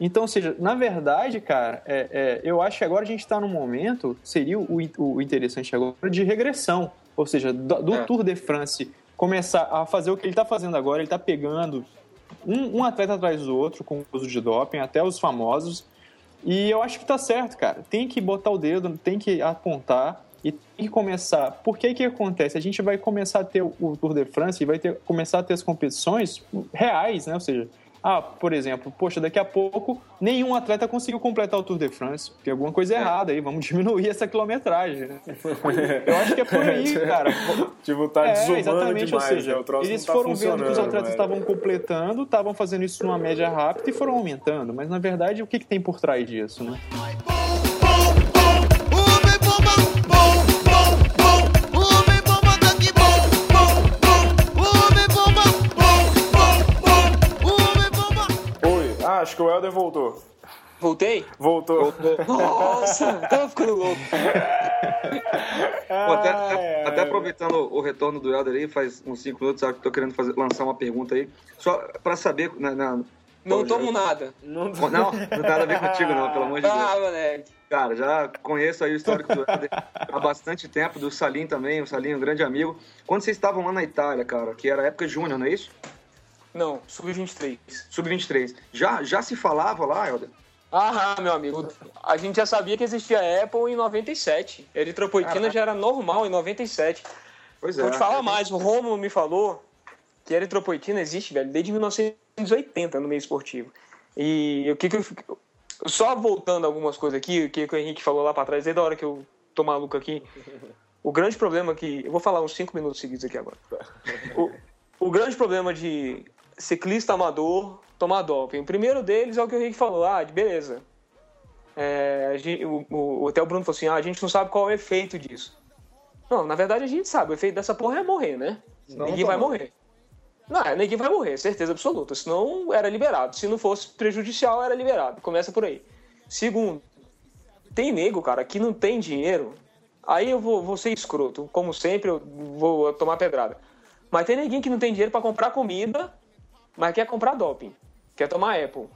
Então, ou seja, na verdade, cara, é, é, eu acho que agora a gente está num momento, seria o, o interessante agora, de regressão. Ou seja, do, do É. Tour de France começar a fazer o que ele está fazendo agora, ele está pegando um, um atleta atrás do outro com o uso de doping, até os famosos. E eu acho que tá certo, cara. Tem que botar o dedo, tem que apontar e tem que começar. Por que que acontece? A gente vai começar a ter o Tour de France e vai ter, começar a ter as competições reais, né? Ou seja, ah, por exemplo, poxa, daqui a pouco nenhum atleta conseguiu completar o Tour de France. Tem alguma coisa errada aí, vamos diminuir essa quilometragem. né? Eu acho que é por aí, cara. Tipo, tá É, desumano exatamente, demais, ou seja, né? O troço eles tá foram vendo que os atletas estavam completando, estavam fazendo isso numa média rápida e foram aumentando. Mas na verdade, o que, que tem por trás disso, né? Voltei? Voltou. Nossa, tava ficando louco. Pô, até, até- até aproveitando o retorno do Helder aí, faz uns 5 minutos, sabe, que tô querendo fazer, lançar uma pergunta aí. Só pra saber. né, Na, na- Não Pô, tomo já- nada. Não, Não, não tem nada a ver contigo, não, pelo amor de Deus. Ah, moleque. Cara, já conheço aí o histórico do Helder há bastante tempo, do Salim também, o Salim é um grande amigo. Quando vocês estavam lá na Itália, cara, que era época júnior, não é isso? Não, sub-23. Sub-23. Já, já se falava lá, Helder? Ah, meu amigo, a gente já sabia que existia Apple em 97. Eritropoetina já era normal em 97. Pois é. Vou te falar mais, o Romulo me falou que eritropoetina existe, velho, desde 1980 no meio esportivo. E o que que eu Só voltando algumas coisas aqui, o que, que o Henrique falou lá pra trás, desde a hora que eu tô maluco aqui. O grande problema que. Eu vou falar uns 5 minutos seguidos aqui agora. O, o grande problema de ciclista amador tomar doping. O primeiro deles é o que o Henrique falou. Ah, beleza. É, gente- o, o, até o Bruno falou assim: ah, a gente não sabe qual é o efeito disso. Não, na verdade a gente sabe. O efeito dessa porra é morrer, né? Senão ninguém não vai morrer. Não, é, ninguém vai morrer, certeza absoluta. Senão era liberado. Se não fosse prejudicial, era liberado. Começa por aí. Segundo, tem nego, cara, que não tem dinheiro. Aí eu vou, vou ser escroto. Como sempre, eu vou tomar pedrada. Mas tem neguinho que não tem dinheiro pra comprar comida, mas quer comprar doping. Quer tomar Apple.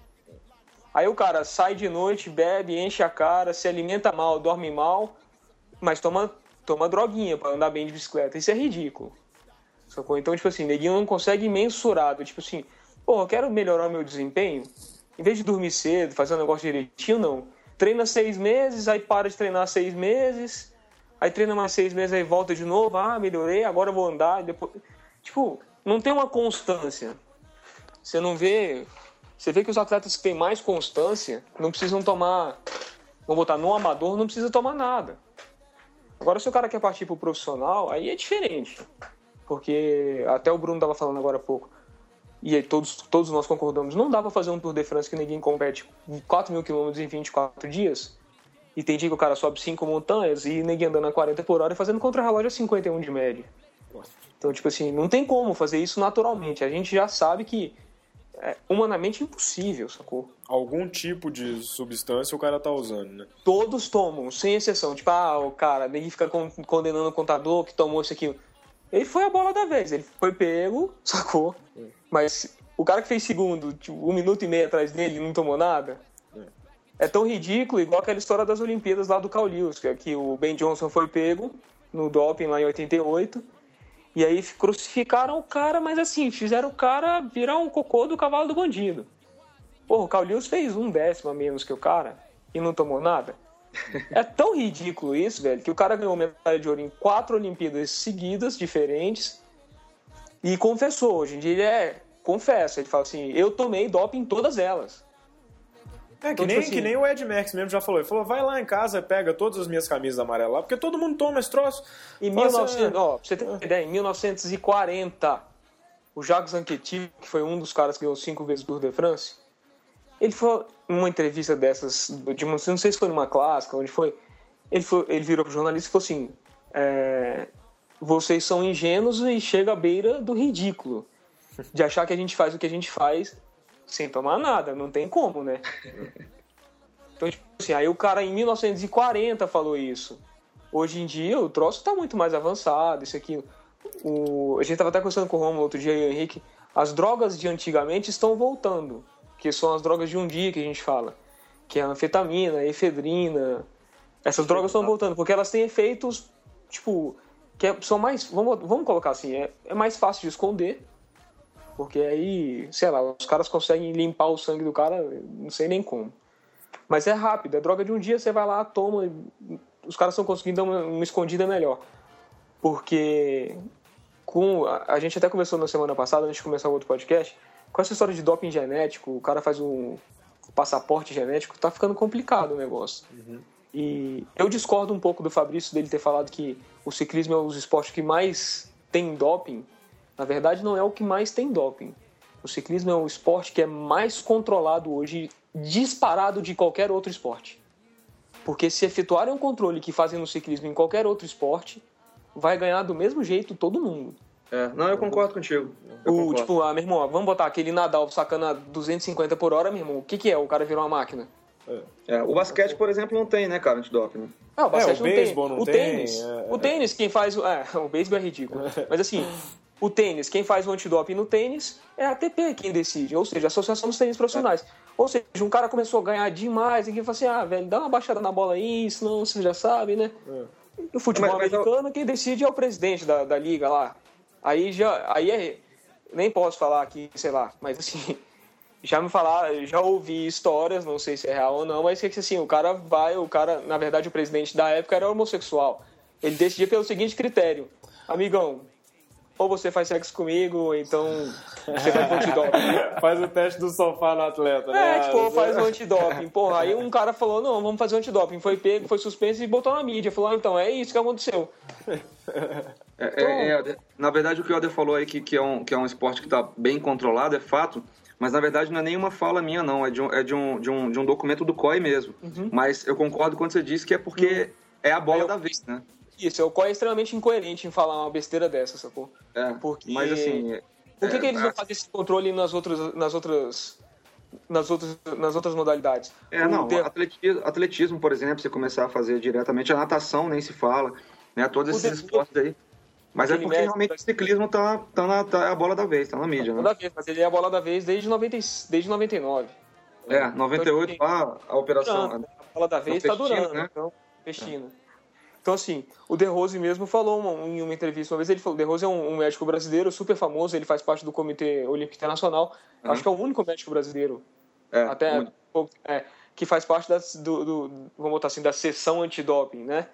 Aí o cara sai de noite, bebe, enche a cara, se alimenta mal, dorme mal, mas toma, toma droguinha pra andar bem de bicicleta. Isso é ridículo. Sacou? Então, tipo assim, neguinho não consegue mensurar. do Tipo assim, pô, eu quero melhorar o meu desempenho. Em vez de dormir cedo, fazer um negócio direitinho, não. Treina seis meses, aí para de treinar seis meses, aí treina mais seis meses, aí volta de novo. Ah, melhorei, agora vou andar. Depois... Tipo, não tem uma constância. Você não vê. Você vê que os atletas que têm mais constância não precisam tomar. Vamos botar no amador, não precisa tomar nada. Agora, se o cara quer partir pro profissional, aí é diferente. Porque até o Bruno tava falando agora há pouco. E aí todos, todos nós concordamos, não dá pra fazer um Tour de France que ninguém compete 4 mil quilômetros em 24 dias. E tem dia que o cara sobe 5 montanhas e ninguém andando a 40 por hora e fazendo contra-relógio a 51 de média. Então, tipo assim, não tem como fazer isso naturalmente. A gente já sabe que é humanamente impossível, sacou? Algum tipo de substância o cara tá usando, né? Todos tomam, sem exceção. Tipo, ah, o cara, ninguém fica con- condenando o contador que tomou isso aqui. Ele foi a bola da vez, ele foi pego, sacou? Mas o cara que fez segundo, tipo, um minuto e meio atrás dele, não tomou nada. É tão ridículo, igual aquela história das Olimpíadas lá do Carl Lewis, que, que o Ben Johnson foi pego no doping lá em 88. E aí crucificaram o cara, mas assim, fizeram o cara virar um cocô do cavalo do bandido. Porra, o Lewis fez um décimo a menos que o cara e não tomou nada. É tão ridículo isso, velho, que o cara ganhou medalha de ouro em quatro Olimpíadas seguidas, diferentes, e confessou. Hoje em dia ele é. Confessa, ele fala assim: eu tomei doping em todas elas. É, que, Então, nem, tipo assim- que nem o Ed Max mesmo já falou. Ele falou, vai lá em casa, pega todas as minhas camisas amarelas lá, porque todo mundo toma esse troço. Em Fala 1900, assim, ó, pra você ter uma ideia, em 1940, o Jacques Anquetil, que foi um dos caras que ganhou cinco vezes o Tour de France, ele foi numa entrevista dessas, de uma, não sei se foi numa clássica, onde foi, ele, foi, ele virou pro jornalista e falou assim, é, vocês são ingênuos e chega à beira do ridículo, de achar que a gente faz o que a gente faz sem tomar nada, não tem como, né? Então, tipo assim, aí o cara em 1940 falou isso. Hoje em dia o troço tá muito mais avançado, isso aqui. O... A gente tava até conversando com o Romulo outro dia e o Henrique. As drogas de antigamente estão voltando, que são as drogas de um dia que a gente fala, que é a anfetamina, a efedrina. Essas drogas estão voltando, porque elas têm efeitos, tipo, que é- são mais. Vamos, vamos colocar assim, é, é mais fácil de esconder. Porque aí, sei lá, os caras conseguem limpar o sangue do cara, não sei nem como. Mas é rápido, é droga de um dia, você vai lá, toma. Os caras estão conseguindo dar uma, uma escondida melhor. Porque com a, a gente até conversou na semana passada, antes de começar o outro podcast, com essa história de doping genético, o cara faz um passaporte genético, tá ficando complicado o negócio. E eu discordo um pouco do Fabrício dele ter falado que o ciclismo é um dos esportes que mais tem doping. Na verdade, não é o que mais tem doping. O ciclismo é um esporte que é mais controlado hoje, disparado de qualquer outro esporte. Porque se efetuarem um controle que fazem no ciclismo em qualquer outro esporte, vai ganhar do mesmo jeito todo mundo. É, não, eu concordo contigo. Eu O, concordo. tipo, ah, meu irmão, vamos botar aquele Nadal sacando a 250 por hora, meu irmão. O que, que é? O cara virou uma máquina. É, o basquete, por exemplo, não tem, né, cara, antidoping. né? Ah, o basquete o não tem. não o tem, tênis. é, o tênis, quem faz. o- É, o beisebol é ridículo. Mas assim, o tênis, quem faz o antidoping no tênis é a ATP quem decide, ou seja, a Associação dos Tênis Profissionais. Ou seja, um cara começou a ganhar demais e quem fala assim: ah, velho, dá uma baixada na bola aí, senão você já sabe, né? E o futebol Mas- mas eu- americano, quem decide é o presidente da, da liga lá. Aí já. Aí é. Nem posso falar aqui, sei lá, mas assim. Já me falaram, já ouvi histórias, não sei se é real ou não, mas que assim, o cara vai, o cara, na verdade, o presidente da época era homossexual. Ele decidia pelo seguinte critério: amigão, ou você faz sexo comigo, ou então você vai pro antidoping. Faz o teste do sofá no atleta, né? É, tipo, faz o antidoping. Porra, aí um cara falou, não, vamos fazer o antidoping. Foi pego, foi suspenso e botou na mídia. Falou, ah, então, é isso que aconteceu. É, é, é, na verdade, o que o Alder falou aí, que, que, é um, que é um esporte que está bem controlado, é fato. Mas, na verdade, não é nenhuma fala minha, não. É de um, é de um, de um, de um documento do COI mesmo. Mas eu concordo quando você diz que é porque é a bola Eu- da vez, né? Isso, o COI é extremamente incoerente em falar uma besteira dessa, sacou? É, Porque- Mas, assim... Por que, é, que eles é, não fazem esse controle nas outras, nas outras, nas outras, nas outras modalidades? É, não, de- atletismo, atletismo, por exemplo, você começar a fazer diretamente, a natação nem se fala, né? Todos O esses de- esportes aí. Mas é porque realmente da- o ciclismo tá, tá, na, tá é a bola da vez, tá na mídia, né? Toda vez, mas ele é a bola da vez desde, 90, e- desde 99. É, 98 lá, a operação. Durando, a bola da vez Não, tá durando, né? então, festina. Então, assim, o De Rose mesmo falou uma- em uma entrevista uma vez, ele falou, De Rose é um, um médico brasileiro super famoso, ele faz parte do Comitê Olímpico Internacional, Uhum. acho que é o único médico brasileiro É, até é, que faz parte das, do, do- vamos botar assim, da sessão antidoping, né?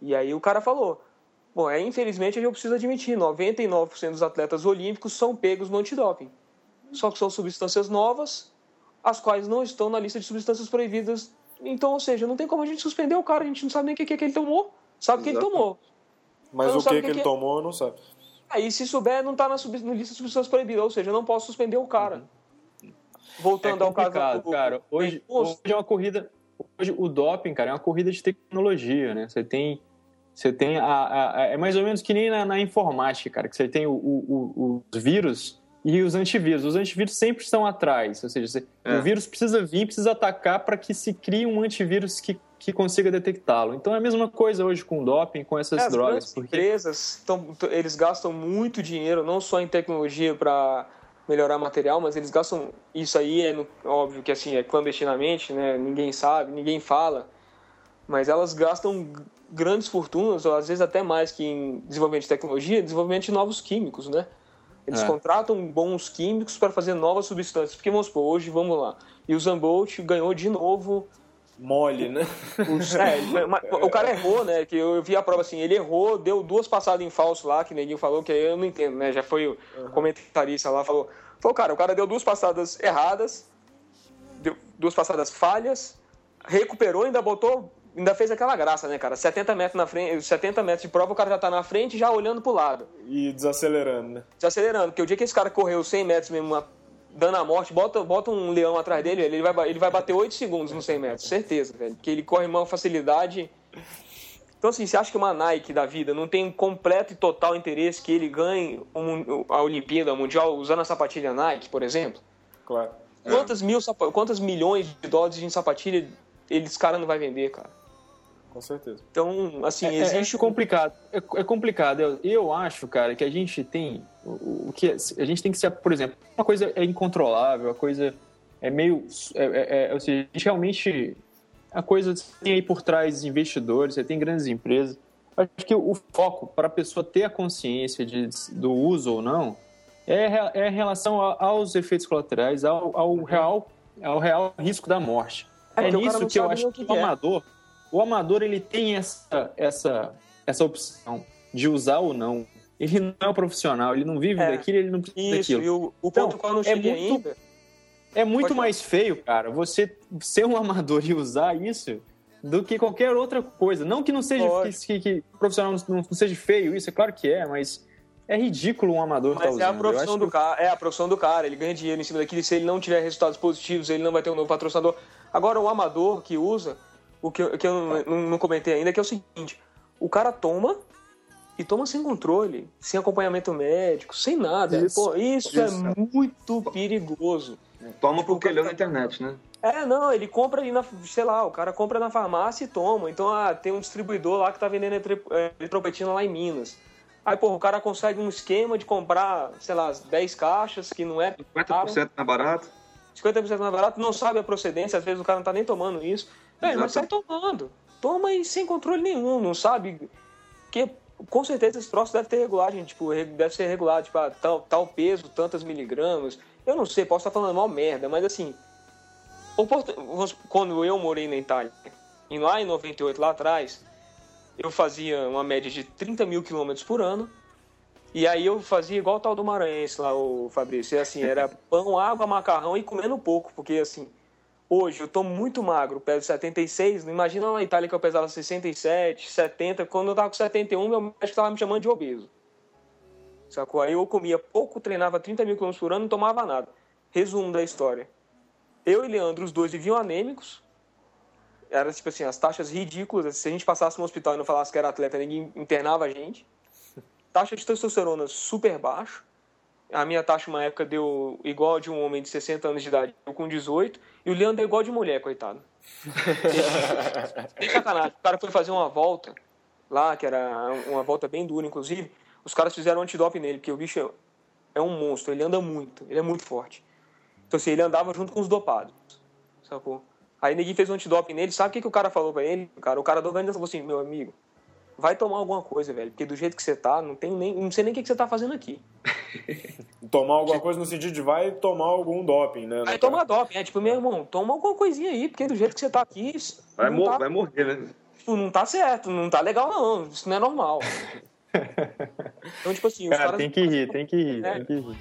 E aí o cara falou, bom, é, infelizmente a gente precisa admitir, 99% dos atletas olímpicos são pegos no antidoping. Só que são substâncias novas, as quais não estão na lista de substâncias proibidas. Então, ou seja, não tem como a gente suspender o cara, a gente não sabe nem o que, que, que ele tomou. Sabe o que ele Exato. tomou. Mas o que, que que ele que é. tomou, não sabe. Aí, se souber, não está na, sub- na lista de substâncias proibidas, ou seja, eu não posso suspender o cara. É Voltando ao caso do- cara. Hoje, hoje é uma corrida. Hoje o doping, cara, é uma corrida de tecnologia, né? Você tem. Você tem a, a- a- é mais ou menos que nem na, na informática, cara, que você tem o, o- o- os vírus e os antivírus. Os antivírus sempre estão atrás, ou seja, você- É. o vírus precisa vir, precisa atacar para que se crie um antivírus que, que consiga detectá-lo. Então é a mesma coisa hoje com o doping, com essas as drogas. grandes Porque empresas, tão, eles gastam muito dinheiro, não só em tecnologia para melhorar material, mas eles gastam isso aí é no- óbvio que assim é clandestinamente, né? Ninguém sabe, ninguém fala, mas elas gastam grandes fortunas, ou às vezes até mais que em desenvolvimento de tecnologia, desenvolvimento de novos químicos, né? Eles É. contratam bons químicos para fazer novas substâncias. Porque vamos supor, hoje vamos lá, e o Zambolt ganhou de novo Mole, né? é, mas o cara errou, né? Que eu vi a prova assim, ele errou, deu duas passadas em falso lá, que neguinho falou, que aí eu não entendo, né? Já foi o comentarista lá, falou. Falou, cara, o cara deu duas passadas erradas, deu duas passadas falhas, recuperou, ainda botou, ainda fez aquela graça, né, cara? 70 metros na frente, 70 metros de prova, o cara já tá na frente já olhando pro lado, E desacelerando, né? desacelerando. Porque o dia que esse cara correu 100 metros mesmo, uma- dando a morte, bota, bota um leão atrás dele, ele vai, ele vai bater 8 segundos nos 100 metros, certeza, velho. Porque ele corre uma facilidade. Então, assim, você acha que uma Nike da vida não tem completo e total interesse que ele ganhe a Olimpíada, Mundial, usando a sapatilha Nike, por exemplo? Claro. Quantas, mil, sapa- quantas milhões de dólares em sapatilha eles cara não vai vender, cara? Com certeza. Então, assim, É, existe é complicado. É, é complicado. Eu, eu acho, cara, que a gente tem o, o que é- a gente tem que ser, por exemplo, uma coisa é incontrolável, a coisa é meio, é, é- é- ou seja, a gente realmente a coisa tem aí por trás investidores, você tem grandes empresas, Acho que o foco para a pessoa ter a consciência de, do uso ou não é, é em relação a- aos efeitos colaterais, ao, ao real, ao real risco da morte. É, É, nisso que eu acho que, que o que é. amador, o amador ele tem essa, essa, essa opção de usar ou não. Ele não é um profissional, ele não vive É. daquilo, ele não precisa Isso, daquilo. e o, o Então, ponto qual não é muito- ainda. É muito Pode mais feio, cara, você ser um amador e usar isso do que qualquer outra coisa. Não que não seja que, que, profissional não, não seja feio, isso é claro que é, mas é ridículo um amador estar Mas usando. é a profissão do que- cara, é a profissão do cara, ele ganha dinheiro em cima daquilo, e se ele não tiver resultados positivos, ele não vai ter um novo patrocinador. Agora, o amador que usa, o que eu, que eu não, não- não comentei ainda, que é o seguinte, o cara toma e toma sem controle, sem acompanhamento médico, sem nada. Isso, Pô, isso, isso. é muito perigoso. Toma Tipo, porque leu na internet, né? É, não, ele compra ali na, sei lá, o cara compra na farmácia e toma. Então, ah, tem um distribuidor lá que tá vendendo eritropetina lá em Minas. Aí, pô, o cara consegue um esquema de comprar, sei lá, 10 caixas, que não é 50% mais barato. 50% mais barato, não sabe a procedência, às vezes o cara não tá nem tomando isso. Velho, mas sai Exato. tomando. Toma e sem controle nenhum, não sabe. Porque com certeza esse troço deve ter regulagem, tipo, deve ser regulado, tipo, ah, tal, tal peso, tantas miligramas. Eu não sei, posso estar falando mal merda, mas assim. Quando eu morei na Itália, e lá em 98, lá atrás, eu fazia uma média de 30 mil quilômetros por ano. E aí eu fazia igual o tal do Maranhense lá, o Fabrício. E assim, era pão, água, macarrão e comendo pouco. Porque assim, hoje eu tô muito magro, peso 76. Não imagina na Itália que eu pesava 67, 70. Quando eu tava com 71, meu médico tava me chamando de obeso. Sacou? Aí eu comia pouco, treinava 30 mil quilômetros por ano não tomava nada. Resumo da história. Eu e Leandro, os dois viviam anêmicos. Era tipo assim, as taxas ridículas. Se a gente passasse no hospital e não falasse que era atleta, ninguém internava a gente taxa de testosterona super baixo. A minha taxa, uma época, deu igual a de um homem de 60 anos de idade, eu com 18. E o Leandro é igual de mulher, coitado. Sem sacanagem. O cara foi fazer uma volta lá, que era uma volta bem dura, inclusive. Os caras fizeram antidoping nele, porque o bicho é- um monstro. Ele anda muito, ele é muito forte. Então, assim, ele andava junto com os dopados. Sacou? Aí ninguém fez um antidoping nele. Sabe o que, que o cara falou pra ele? Cara, o cara da organização falou assim: meu amigo, vai tomar alguma coisa, velho. Porque do jeito que você tá, não, tem nem, não sei nem o que, que você tá fazendo aqui. Tomar alguma coisa no sentido de vai tomar algum doping, né? Aí no toma caso. doping. É tipo, meu irmão, toma alguma coisinha aí, porque do jeito que você tá aqui, isso Vai, mor tá, vai morrer, né? tipo, não tá certo, não tá legal, não. Isso não é normal. Então, tipo assim, os Cara, caras. tem que rir, tem que rir, É. tem que rir.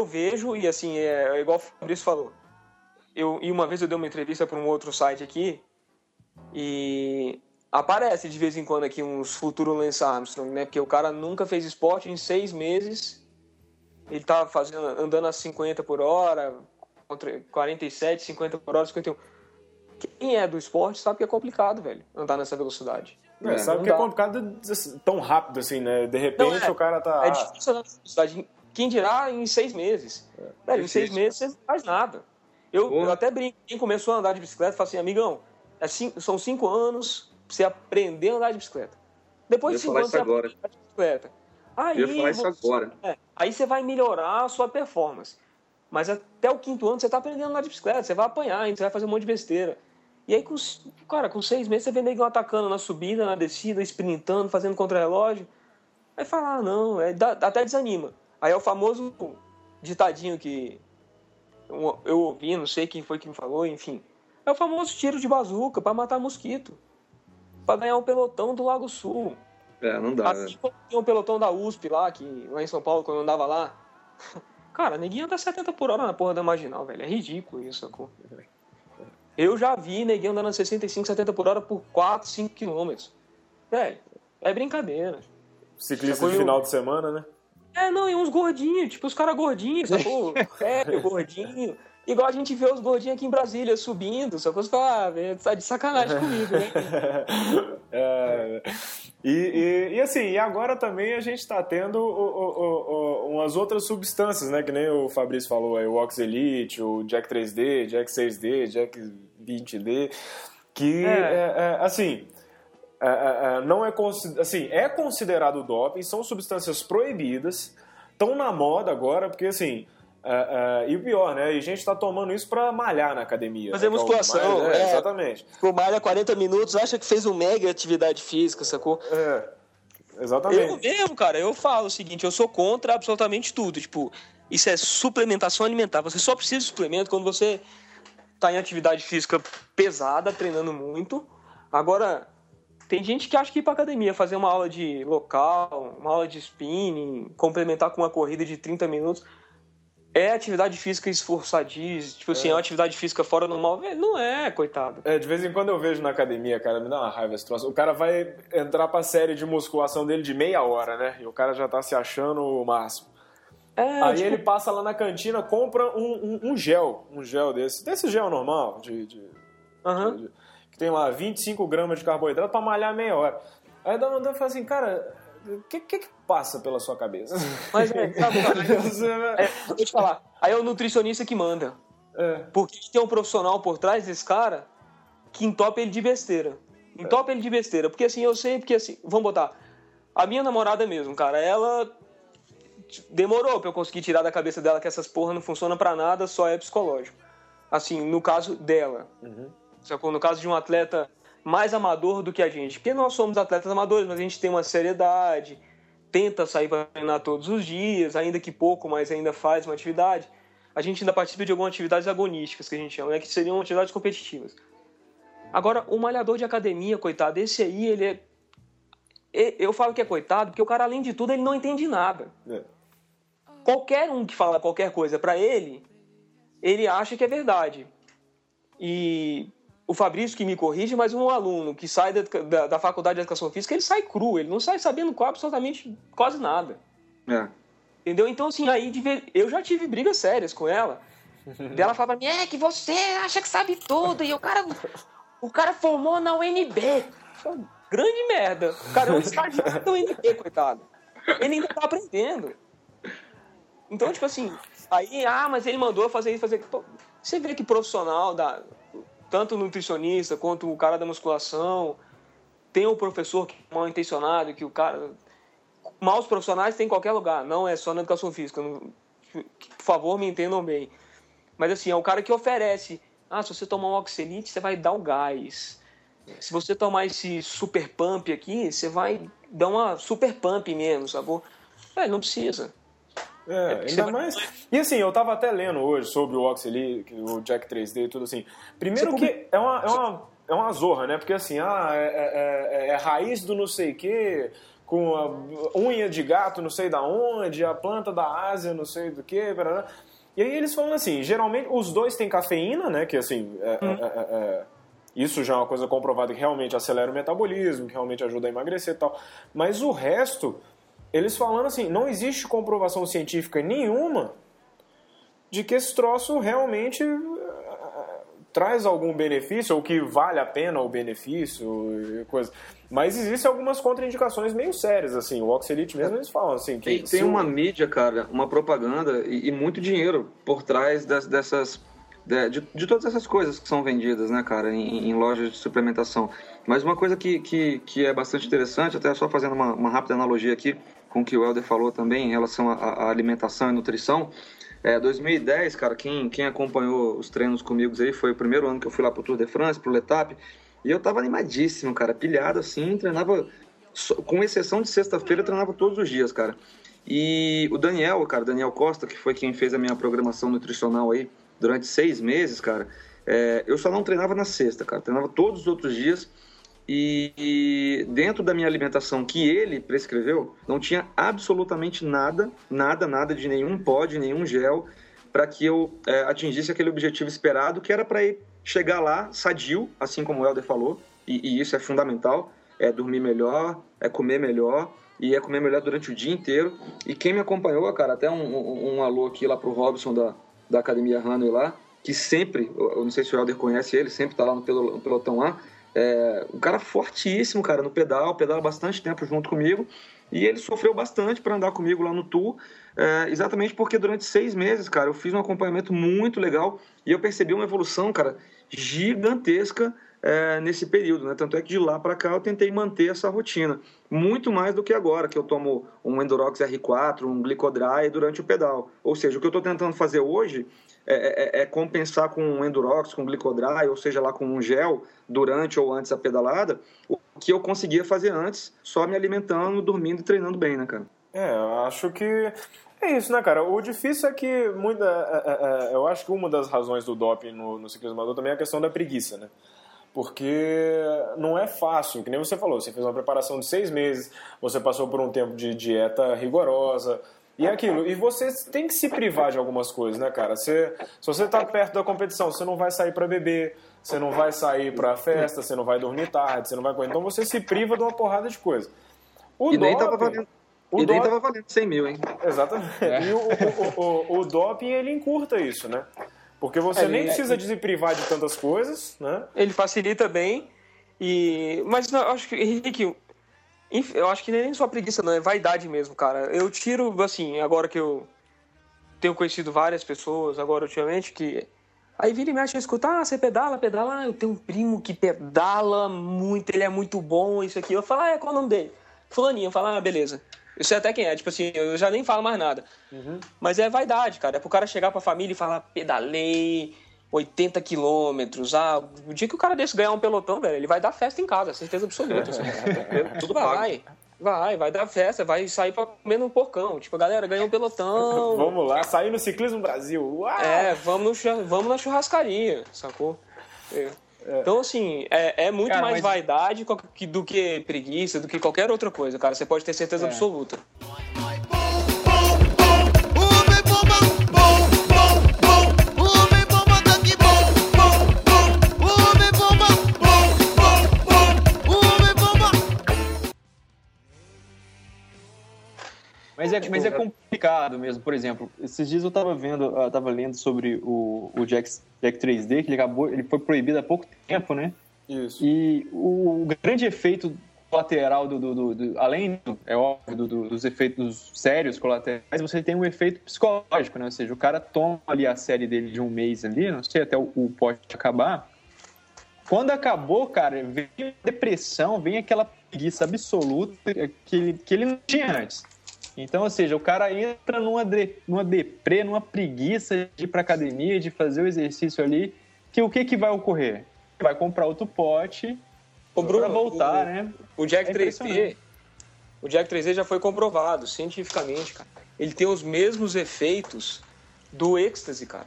Eu vejo, e assim, é, é igual o Fabrício falou. Eu, e uma vez eu dei uma entrevista para um outro site aqui, e aparece de vez em quando aqui uns futuros Lance Armstrong, né? Porque o cara nunca fez esporte em seis meses. Ele tava fazendo, andando a 50 por hora, contra 47, 50 por hora, 51. Quem é do esporte sabe que é complicado, velho, andar nessa velocidade. É, sabe não que é dá. complicado assim, tão rápido assim, né? De repente Não, é. o cara tá. É difícil andar nessa velocidade. Quem dirá em seis meses? Velho, em seis meses você não faz nada. Eu, eu até brinco. Quem começou a andar de bicicleta fala assim, amigão, é cinco- são cinco anos pra você aprender a andar de bicicleta. Depois de cinco anos você agora. aprende a andar de bicicleta. Aí, Eu ia falar isso você- agora. é, aí você vai melhorar a sua performance. Mas até o quinto ano você tá aprendendo a andar de bicicleta, você vai apanhar, você vai fazer um monte de besteira. E aí, com, cara, com seis meses você vê negão atacando na subida, na descida, sprintando, fazendo contra-relógio. Aí fala, ah, não, é, dá- até desanima. Aí é o famoso ditadinho que eu, eu ouvi, não sei quem foi que me falou, enfim. É o famoso tiro de bazuca pra matar mosquito. Pra ganhar um pelotão do Lago Sul. É, não dá. né? Assim como tinha um pelotão da USP lá, que, lá em São Paulo, quando eu andava lá. Cara, neguinho anda 70 por hora na porra da marginal, velho. É ridículo isso, sacou? Eu já vi neguinho andando 65, 70 por hora por 4, 5 quilômetros. Velho, é brincadeira. Ciclista de final de semana, né? É, não, e uns gordinhos, tipo os caras gordinhos, sacou? É, gordinho. Igual a gente vê os gordinhos aqui em Brasília subindo, sacou? Você fala, ah, velho, tá de sacanagem comigo, né? É, e, e, e assim, e agora também a gente está tendo o- o- o- o- umas outras substâncias, né? Que nem o Fabrício falou aí, o Ox Elite, o Jack 3D, Jack 6D, Jack 20D, que, É. é, é, assim, é, é, é, não é assim, é considerado doping, são substâncias proibidas, estão na moda agora, porque assim. é, é, e o pior, né? E a gente tá tomando isso pra malhar na academia. Fazer né, o musculação, é, é. Exatamente. Tipo, malha 40 minutos, acha que fez um mega atividade física, sacou? É, Eu exatamente. mesmo, cara, eu falo o seguinte, eu sou contra absolutamente tudo. Tipo, isso é suplementação alimentar. Você só precisa de suplemento quando você tá em atividade física pesada, treinando muito. Agora, tem gente que acha que ir pra academia, fazer uma aula de local, uma aula de spinning, complementar com uma corrida de 30 minutos, é atividade física esforçadíssima. Tipo assim, é uma atividade física fora normal. Não é, coitado. É, de vez em quando eu vejo na academia, cara, me dá uma raiva esse troço. O cara vai entrar pra série de musculação dele de meia hora, né? E o cara já tá se achando o máximo. É, Aí tipo, ele passa lá na cantina, compra um, um- um gel, um gel desse, desse gel normal, de, de- aham. de- tem lá 25 gramas de carboidrato pra malhar meia hora. Aí dá vontade de falar assim, cara, o que, que que passa pela sua cabeça? Mas é, sabe, cara, É, vou te falar. Aí é o nutricionista que manda. é. Porque tem um profissional por trás desse cara que entope ele de besteira. Entope ele de besteira. Porque assim, eu sei, porque assim, vamos botar. A minha namorada mesmo, cara, ela demorou pra eu conseguir tirar da cabeça dela que essas porra não funcionam pra nada, só é psicológico. Assim, no caso dela. Sacou? No caso de um atleta mais amador do que a gente. Porque nós somos atletas amadores, mas a gente tem uma seriedade, tenta sair para treinar todos os dias, ainda que pouco, mas ainda faz uma atividade. A gente ainda participa de algumas atividades agonísticas, que a gente chama, né? que seriam atividades competitivas. Agora, o malhador de academia, coitado, esse aí, ele é. Eu falo que é coitado, porque o cara, além de tudo, ele não entende nada. É. Qualquer um que fala qualquer coisa pra ele, ele acha que é verdade. E o Fabrício que me corrige, mas um aluno que sai da, da, da faculdade de educação física, ele sai cru, ele não sai sabendo absolutamente quase nada. É. Entendeu? Então, assim, aí eu já tive brigas sérias com ela. Ela falava pra mim, é que você acha que sabe tudo, e o cara, o cara formou na UNB. Grande merda. O cara é um estagiário da UNB, coitado. Ele ainda tá aprendendo. Então, tipo assim, aí, ah, mas ele mandou fazer isso, fazer. Pô, você vê que profissional, da, tanto o nutricionista quanto o cara da musculação, tem um professor que é mal intencionado, que o cara. Maus profissionais tem em qualquer lugar, não é só na educação física. Por favor, me entendam bem. Mas assim, é o cara que oferece. Ah, se você tomar um oxelite, você vai dar o gás. Se você tomar esse super pump aqui, você vai dar uma super pump mesmo, sacou? É, não precisa. É, porque ainda mais. E assim, eu tava até lendo hoje sobre o Oxley, o Jack 3D e tudo assim. Primeiro Você que é uma, é uma, é uma zorra, né? Porque assim, ah, é, é- é- é raiz do não sei o quê, com a unha de gato não sei da onde, a planta da Ásia não sei do que, E aí eles falam assim, geralmente os dois têm cafeína, né? Que assim, é- é- é- é- isso já é uma coisa comprovada que realmente acelera o metabolismo, que realmente ajuda a emagrecer e tal. Mas o resto, eles falando assim, não existe comprovação científica nenhuma de que esse troço realmente eh, traz algum benefício, ou que vale a pena o benefício coisa. Mas existem algumas contraindicações meio sérias, assim. O Oxelite mesmo eles falam assim que Tem, tem uma mídia, cara, uma propaganda e, e muito dinheiro por trás das- dessas. de, de- de todas essas coisas que são vendidas, né, cara, em, em lojas de suplementação. Mas uma coisa que, que, que é bastante interessante, até só fazendo uma, uma rápida analogia aqui com o que o Helder falou também em relação à- alimentação e nutrição. É, 2010, cara, quem, quem acompanhou os treinos comigo aí foi o primeiro ano que eu fui lá pro Tour de France, pro Letap, e eu tava animadíssimo, cara, pilhado assim, treinava, com exceção de sexta-feira, treinava todos os dias, cara. E o Daniel, cara, Daniel Costa, que foi quem fez a minha programação nutricional aí durante seis meses, cara, é, eu só não treinava na sexta, cara, treinava todos os outros dias. E, dentro da minha alimentação que ele prescreveu, não tinha absolutamente nada, nada, nada de nenhum pó, de nenhum gel, para que eu é, atingisse aquele objetivo esperado, que era para chegar lá sadio, assim como o Helder falou, e, e isso é fundamental, é dormir melhor, é comer melhor, e é comer melhor durante o dia inteiro. E quem me acompanhou, cara, até um, um, um alô aqui lá pro Robson da, da Academia Hanway lá, que sempre, eu não sei se o Helder conhece ele, sempre tá lá no pelotão lá, é, um cara fortíssimo, cara, no pedal, pedala bastante tempo junto comigo. E ele sofreu bastante para andar comigo lá no tour, é, exatamente porque durante seis meses, cara, eu fiz um acompanhamento muito legal e eu percebi uma evolução, cara, gigantesca é, nesse período, né? Tanto é que de lá para cá eu tentei manter essa rotina. Muito mais do que agora, que eu tomo um Endurox R4, um Glicodry durante o pedal. Ou seja, o que eu estou tentando fazer hoje é, é- é compensar com um Endurox, com Glicodry, ou seja, lá com um gel, durante ou antes da pedalada, o que eu conseguia fazer antes, só me alimentando, dormindo e treinando bem, né, cara? É, eu acho que é isso, né, cara? O difícil é que muita, é, é, é, eu acho que uma das razões do doping no, no ciclismo amador também é a questão da preguiça, né? Porque não é fácil, que nem você falou, você fez uma preparação de seis meses, você passou por um tempo de dieta rigorosa, e é aquilo. E você tem que se privar de algumas coisas, né, cara? Você, se você tá perto da competição, você não vai sair para beber, você não vai sair pra festa, você não vai dormir tarde, você não vai correr. Então você se priva de uma porrada de coisa. O e nem tava doping- valendo, o e nem doping- tava valendo 100 mil, hein? Exatamente. E o, o, o, o, o doping, ele encurta isso, né? Porque você É, nem ele- precisa de se privar de tantas coisas, né? Ele facilita bem. E... Mas não, eu acho que, Henrique, eu acho que nem só preguiça, não, é vaidade mesmo, cara. Eu tiro, assim, agora que eu tenho conhecido várias pessoas agora ultimamente que. Aí vira e mexe, eu escuto, ah, você pedala, pedala, ah, eu tenho um primo que pedala muito, ele é muito bom, isso aqui. Eu falo, ah, é, qual o nome dele? Fulaninho, eu falo, ah, beleza. Eu sei até quem é, tipo assim, eu já nem falo mais nada. Mas é vaidade, cara. É pro cara chegar pra família e falar, pedalei 80 quilômetros. Ah, o dia que o cara desse ganhar um pelotão, velho, ele vai dar festa em casa, certeza absoluta. assim. Tudo vai, vai, vai dar festa, vai sair pra comer no porcão. Tipo, galera, ganhou um pelotão. Vamos lá, sair no Ciclismo Brasil. Uau! É, vamos, no vamos na churrascaria, sacou? É. Então, assim, é, é muito Cara, mais mas- vaidade do que preguiça, do que qualquer outra coisa, cara. Você pode ter certeza É. absoluta. Mas é, mas é complicado mesmo. Por exemplo, esses dias eu tava vendo, eu tava lendo sobre o, o Jack, Jack 3D, que ele acabou, ele foi proibido há pouco tempo, né? Isso. E o, grande efeito colateral do, do- do- do- além é óbvio do- do- dos efeitos sérios colaterais, você tem um efeito psicológico, né? Ou seja, o cara toma ali a série dele de um mês ali, não sei até o, o pote acabar. Quando acabou, cara, vem a depressão, vem aquela preguiça absoluta que ele, que ele não tinha antes. Então, ou seja, o cara entra numa, de, numa deprê, numa preguiça de ir pra academia, de fazer o exercício ali, que o que, que vai ocorrer? Vai comprar outro pote pra voltar, o- né? O Jack É 3D, impressionante. o Jack 3D já foi comprovado cientificamente, cara. Ele tem os mesmos efeitos do êxtase, cara.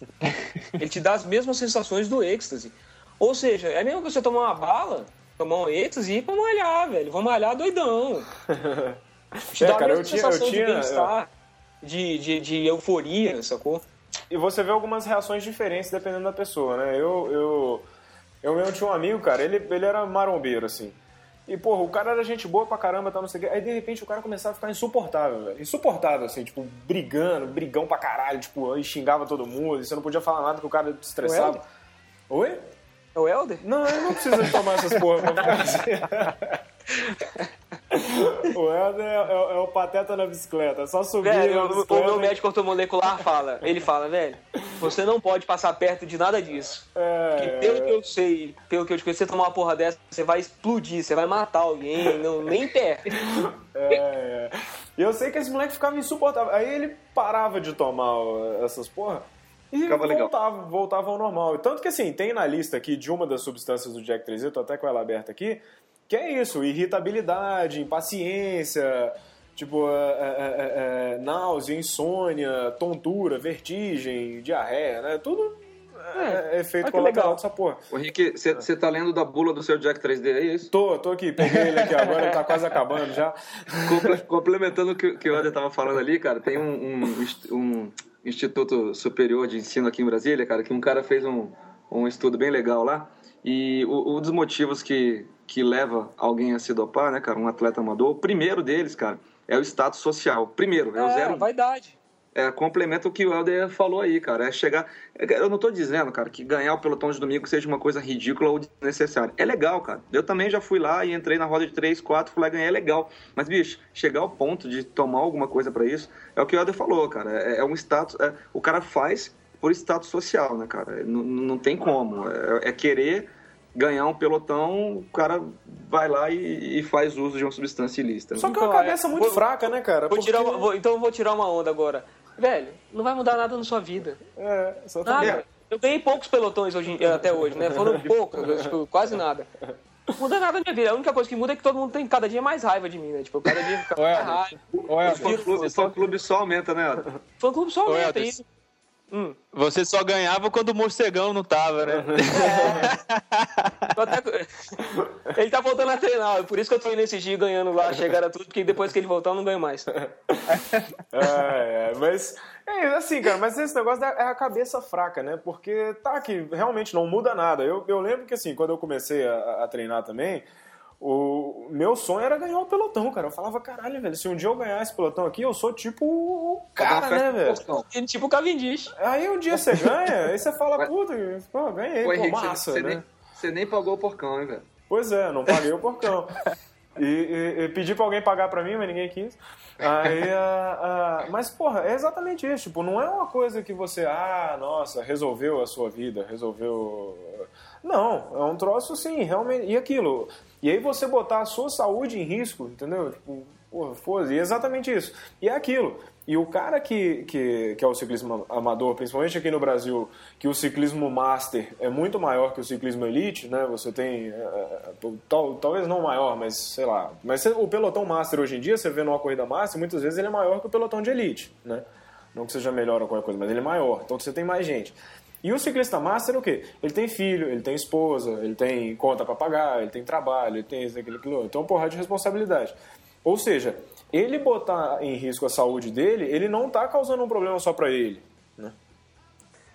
Ele te dá as mesmas sensações do êxtase. Ou seja, é mesmo que você tomar uma bala, tomar um êxtase e ir pra malhar, velho. Vamos malhar doidão. Te É, dá cara, a eu mesma tinha- eu sensação tinha- de bem-estar, de, de, de euforia, sacou? E você vê algumas reações diferentes dependendo da pessoa, né? Eu, eu, eu mesmo tinha um amigo, cara, ele, ele era marombeiro, assim. E, porra, o cara era gente boa pra caramba, tá, não sei o quê. Aí, de repente, o cara começava a ficar insuportável, velho. Insuportável, assim, tipo, brigando, brigão pra caralho, tipo, aí xingava todo mundo, e você não podia falar nada que o cara te estressava. Oi? É o Helder? Não, eu não preciso de tomar essas porra pra ficar assim. O Helder é, é- é o pateta na bicicleta, é só subir Velho, na o, meu médico ortomolecular fala, ele fala, velho, você não pode passar perto de nada disso. Porque É, pelo que eu sei, pelo que eu te conheço, você tomar uma porra dessa, você vai explodir, você vai matar alguém, não, nem perto. É, é. E eu sei que esse moleque ficava insuportável. Aí ele parava de tomar essas porra e Ficava legal. voltava, voltava ao normal. E Tanto que assim, tem na lista aqui de uma das substâncias do Jack 3D, tô até com ela aberta aqui, que é isso, irritabilidade, impaciência, tipo, é, é, é, é, náusea, insônia, tontura, vertigem, diarreia, né? Tudo é, é efeito que colateral legal. dessa porra. Ô, Henrique, você tá lendo da bula do seu Jack 3D, é isso? Tô, tô aqui, peguei ele aqui agora, ele tá quase acabando já. Comple- Complementando o que, que o Eder tava falando ali, cara, tem um, um um Instituto Superior de Ensino aqui em Brasília, cara, que um cara fez um, um estudo bem legal lá. E o- um dos motivos que, que leva alguém a se dopar, né, cara, um atleta amador, o primeiro deles, cara, é o status social. Primeiro, é o zero. vaidade. É, complementa o que o Helder falou aí, cara. É chegar. Eu não tô dizendo, cara, que ganhar o pelotão de domingo seja uma coisa ridícula ou desnecessária. É legal, cara. Eu também já fui lá e entrei na roda de 3, 4, fui lá e ganhei, é legal. Mas, bicho, chegar ao ponto de tomar alguma coisa pra isso é o que o Helder falou, cara. É, é um status. é- o cara faz por status social, né, cara? Não, não tem como. É, é querer ganhar um pelotão, o cara vai lá e, e faz uso de uma substância ilícita. Só que é uma Então, é, cabeça muito vou- fraca, né, cara? Vou Porque- tirar uma- vou- então eu vou tirar uma onda agora. Velho, não vai mudar nada na sua vida. É, exatamente. Nada. Eu ganhei poucos pelotões hoje, em- até hoje, né? Foram poucos, tipo, quase nada. Não muda nada na minha vida. A única coisa que muda é que todo mundo tem cada dia mais raiva de mim, né? Tipo, cada dia fica mais raiva. O fã-clube o fã-clube só aumenta, né? Adam? Fã clube só aumenta Helder, isso. Hum. você só ganhava quando o morcegão não tava, né? Eu até- Ele tá voltando a treinar, por isso que eu tô indo esse dia ganhando lá, chegaram tudo, porque depois que ele voltar eu não ganho mais. É, é, mas é assim, cara, mas esse negócio é a cabeça fraca, né? Porque tá que realmente não muda nada. Eu, eu lembro que assim, quando eu comecei a, a treinar também, o meu sonho era ganhar o pelotão, cara. Eu falava, caralho, velho, se um dia eu ganhar esse pelotão aqui, eu sou tipo o cara, né, velho? Tipo o Cavendish. Aí um dia você ganha, aí você fala, puta, pô, ganhei, Pô, Henrique, massa, você, né? nem, você nem pagou o porcão, hein, velho? Pois é, não paguei o porcão. E, e- e pedi pra alguém pagar pra mim, mas ninguém quis. Aí, ah, ah, mas, porra, é exatamente isso. Tipo, não é uma coisa que você, ah, nossa, resolveu a sua vida, resolveu. Não, é um troço assim, realmente. E aquilo. E aí você botar a sua saúde em risco, entendeu? Tipo, porra, foda e é exatamente isso. E é aquilo. E o cara que, que, que é o ciclismo amador, principalmente aqui no Brasil, que o ciclismo master é muito maior que o ciclismo elite, né? Você tem, é, é, tal, talvez não maior, mas sei lá. Mas o pelotão master hoje em dia, você vê numa corrida master, muitas vezes ele é maior que o pelotão de elite, né? Não que seja melhor ou qualquer coisa, mas ele é maior. Então você tem mais gente. E o ciclista master é o quê? Ele tem filho, ele tem esposa, ele tem conta para pagar, ele tem trabalho, ele tem isso, aquilo, aquilo. Então, porra de responsabilidade. Ou seja, ele botar em risco a saúde dele, ele não tá causando um problema só para ele. Né?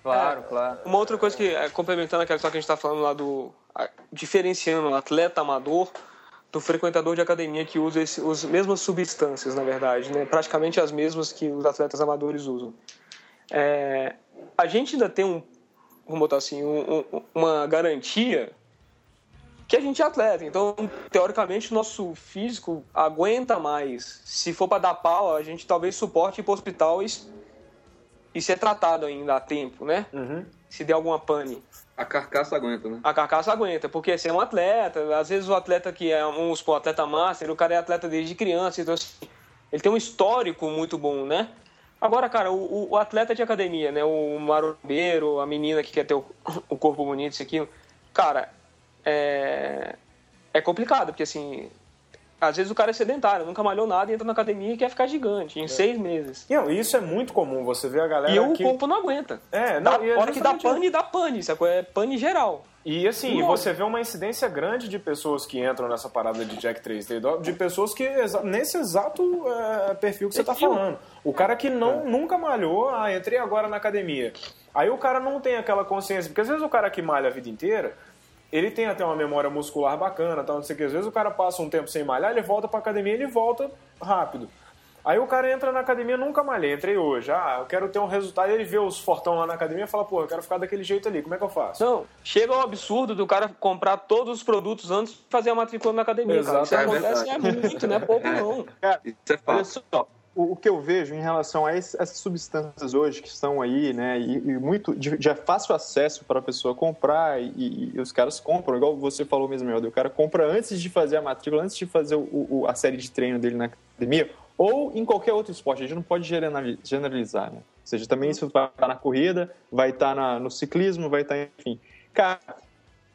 Claro, claro. Uma outra coisa que, é, complementando aquela história que a gente tá falando lá do. a- diferenciando o atleta amador do frequentador de academia que usa esse, as mesmas substâncias, na verdade, né? Praticamente as mesmas que os atletas amadores usam. É, a gente ainda tem um, vamos botar assim, um- um- uma garantia que a gente é atleta. Então, teoricamente, o nosso físico aguenta mais. Se for para dar pau, a gente talvez suporte ir para o hospital e, e ser tratado ainda a tempo, né? Uhum. Se der alguma pane. A carcaça aguenta, né? A carcaça aguenta, porque você é um atleta. Às vezes o atleta que é um um atleta master, o cara é atleta desde criança, então assim, ele tem um histórico muito bom, né? Agora, cara, o, o- o atleta de academia, né? O marombeiro, a menina que quer ter o, o corpo bonito, isso aqui, cara, é, é complicado, porque assim, às vezes o cara é sedentário, nunca malhou nada e entra na academia e quer ficar gigante em seis meses. Não, isso é muito comum, você vê a galera E o que... corpo não aguenta. É, não, e é hora que dá pane, dá pane, sacou? É pane geral. E assim, Logo. você vê uma incidência grande de pessoas que entram nessa parada de Jack 3D, do- de pessoas que nesse exato é, perfil que você tá Perfil. falando. O cara que não, nunca malhou, ah, entrei agora na academia. Aí o cara não tem aquela consciência, porque às vezes o cara que malha a vida inteira, ele tem até uma memória muscular bacana, tal, não sei o que. Às vezes o cara passa um tempo sem malhar, ele volta pra academia, ele volta rápido. Aí o cara entra na academia, nunca malhei, entrei hoje. Ah, eu quero ter um resultado. Ele vê os fortão lá na academia e fala, pô, eu quero ficar daquele jeito ali, como é que eu faço? Não, chega ao absurdo do cara comprar todos os produtos antes de fazer a matrícula na academia, cara. Isso Exato, é acontece é muito, não é pouco não. Cara, Isso é olha fato. só, o, o que eu vejo em relação a esse- essas substâncias hoje que estão aí, né, e, e muito de, de fácil acesso para a pessoa comprar e, e os caras compram, igual você falou mesmo, Helder, o cara compra antes de fazer a matrícula, antes de fazer o- o- a série de treino dele na academia ou em qualquer outro esporte. A gente não pode generali- generalizar, né? Ou seja, também isso vai estar na corrida, vai estar na- no ciclismo, vai estar, enfim. Cara,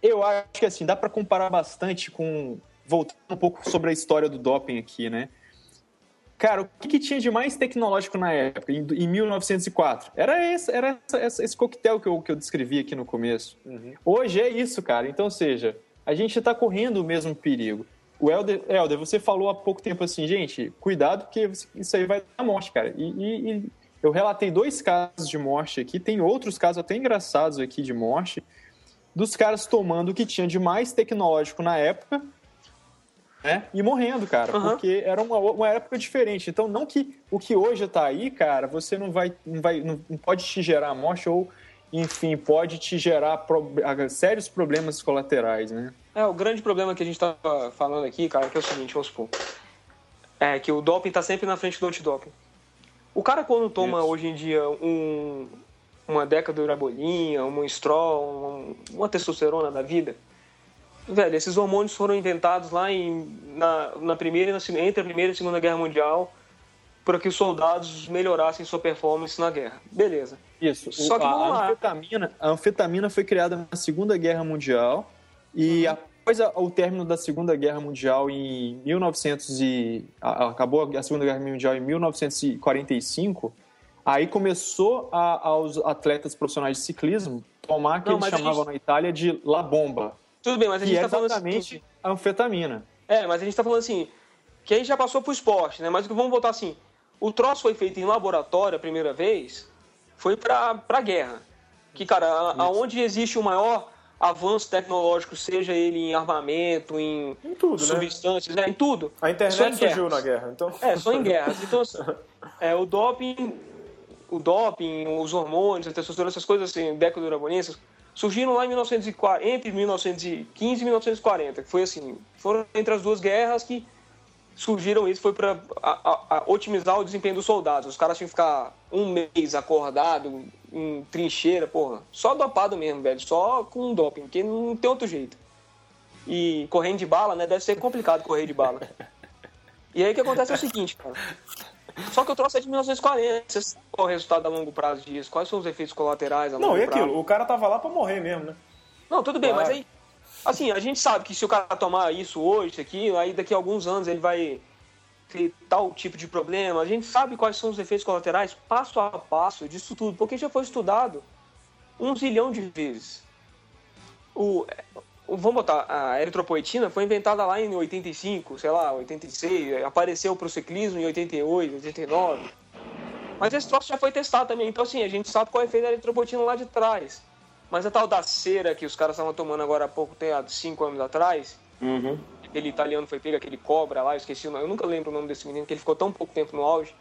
eu acho que assim, dá para comparar bastante com. Voltando um pouco sobre a história do doping aqui, né? Cara, o que, que tinha de mais tecnológico na época, em, em 1904? Era, esse, era essa- esse coquetel que eu, que eu descrevi aqui no começo. Hoje é isso, cara. Então, ou seja, a gente está correndo o mesmo perigo. O Helder, Helder, você falou há pouco tempo assim, gente, cuidado porque isso aí vai dar morte, cara. E, e- e eu relatei dois casos de morte aqui, tem outros casos até engraçados aqui de morte, dos caras tomando o que tinha de mais tecnológico na época, né? E morrendo, cara, Aham. porque era uma, uma época diferente. Então, não que o que hoje tá aí, cara, você não vai, não vai, não pode te gerar morte ou, enfim, pode te gerar pro- sérios problemas colaterais, né? É, o grande problema que a gente tá falando aqui, cara, que é o seguinte, vamos supor. É que o doping tá sempre na frente do antidoping. O cara quando toma Isso. hoje em dia um, uma década de urabolinha, um estrol, um- uma testosterona da vida, Velho, esses hormônios foram inventados lá em, na, na primeira, na entre a Primeira e a Segunda Guerra Mundial para que os soldados melhorassem sua performance na guerra. Beleza. Isso. Só O- que vamos a lá. anfetamina, a anfetamina foi criada na Segunda Guerra Mundial e Uhum. após a- o término da Segunda Guerra Mundial em 1900 e a- acabou a Segunda Guerra Mundial em 1945, aí começou a- aos atletas profissionais de ciclismo tomar o que Não, eles chamavam gente- na Itália de la bomba, Tudo bem, mas a gente é tá falando exatamente assim. a anfetamina. É, mas a gente tá falando assim, que aí já passou pro esporte, né? Mas vamos voltar assim. O troço foi feito em laboratório a primeira vez, foi pra, pra guerra. Que, cara, a- aonde existe o maior avanço tecnológico, seja ele em armamento, em, Em tudo, né? substâncias, né? em tudo. A internet surgiu na guerra, então. É, só em guerras. Então, assim, é, o doping, o doping, os hormônios, a testosterona, essas coisas assim, decodurabonenses, surgiram lá em 1940, entre 1915 e 1940, que foi assim, foram entre as duas guerras que surgiram isso, foi para otimizar o desempenho dos soldados. Os caras tinham que ficar um mês acordado em trincheira, porra, só dopado mesmo, velho, só com doping, porque não tem outro jeito. E correndo de bala, né, deve ser complicado correr de bala. E aí o que acontece é o seguinte, cara. Só que eu trouxe é de 1940. Você sabe qual é o resultado a longo prazo disso? Quais são os efeitos colaterais a longo Não, e prazo? aquilo, o cara tava lá pra morrer mesmo, né? Não, tudo bem, Claro. mas aí. Assim, a gente sabe que se o cara tomar isso hoje, isso aqui, aí daqui a alguns anos ele vai ter tal tipo de problema. A gente sabe quais são os efeitos colaterais passo a passo disso tudo, porque já foi estudado um zilhão de vezes. O, o- vamos botar, a eritropoetina foi inventada lá em 85, sei lá, 86, apareceu pro ciclismo em 88, 89. Mas esse troço já foi testado também, então assim, a gente sabe qual é o efeito da eritropoetina lá de trás. Mas a tal da cera que os caras estavam tomando agora há pouco tempo, há cinco anos atrás, aquele italiano foi pego, aquele cobra lá, eu esqueci o nome, eu nunca lembro o nome desse menino, que ele ficou tão pouco tempo no auge,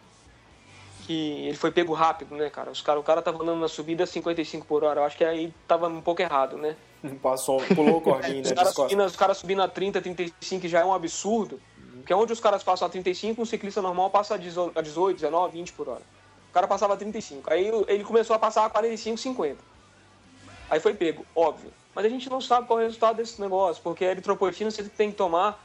que ele foi pego rápido, né, cara? Os cara o cara tava andando na subida a 55 por hora, eu acho que aí tava um pouco errado, né? Passou, pulou o corguinho, Os né? caras de costas. subindo, os caras subindo a 30, 35 já é um absurdo. Porque onde os caras passam a 35, um ciclista normal passa a 18, a 18, 19, 20 por hora. O cara passava a 35. Aí ele começou a passar a 45, 50. Aí foi pego, óbvio. Mas a gente não sabe qual é o resultado desse negócio, porque a eritropoetina você tem que tomar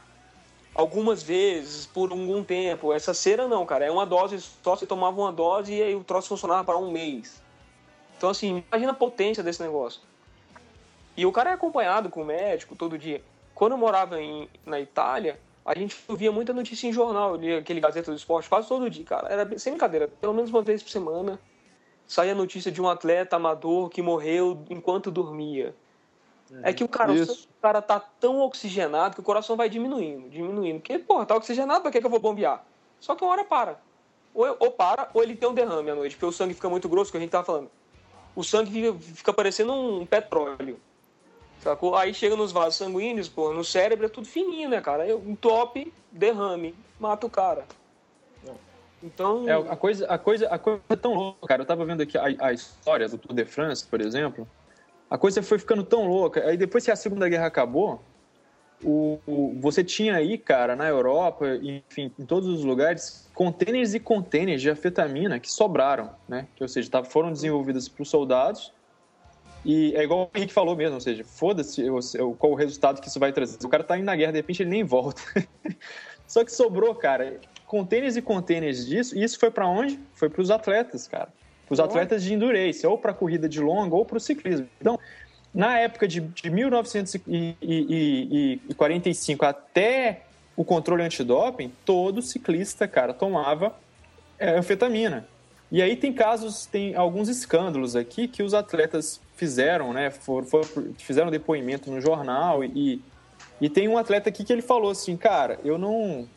algumas vezes, por algum tempo. Essa cera não, cara. É uma dose só, você tomava uma dose e aí o troço funcionava para um mês. Então, assim, imagina a potência desse negócio. E o cara é acompanhado com o médico todo dia. Quando eu morava em, na Itália, a gente via muita notícia em jornal. Eu lia aquele Gazeta do Esporte quase todo dia, cara. Era sem brincadeira, pelo menos uma vez por semana saía a notícia de um atleta amador que morreu enquanto dormia. É que o cara, o Isso. cara tá tão oxigenado que o coração vai diminuindo, diminuindo. Porque, porra, tá oxigenado, pra que, que eu vou bombear? Só que uma hora para. Ou, ou para, ou ele tem um derrame à noite, porque o sangue fica muito grosso, que a gente tava falando. O sangue fica, fica parecendo um petróleo. Sacou? Aí chega nos vasos sanguíneos, pô, no cérebro é tudo fininho, né, cara? Aí um top, derrame, mata o cara. Então. É, a coisa, a coisa, a coisa é tão louca, cara. Eu tava vendo aqui a, a história do Tour de France, por exemplo. A coisa foi ficando tão louca. Aí depois que a Segunda Guerra acabou, o, o- você tinha aí, cara, na Europa, enfim, em todos os lugares, contêineres e contêineres de anfetamina que sobraram, né? Que, ou seja, tá- foram desenvolvidas para os soldados. E é igual o Henrique falou mesmo, ou seja, foda-se qual o resultado que isso vai trazer. O cara tá indo na guerra, de repente ele nem volta. Só que sobrou, cara, contêineres e contêineres disso, e isso foi para onde? Foi para os atletas, cara. Para os atletas de endurance, ou para corrida de longa, ou para o ciclismo. Então, na época de, de 1945 até o controle antidoping, todo ciclista, cara, tomava é, anfetamina. E aí tem casos, tem alguns escândalos aqui que os atletas fizeram, né? For, for- fizeram depoimento no jornal e, e tem um atleta aqui que ele falou assim, cara, eu não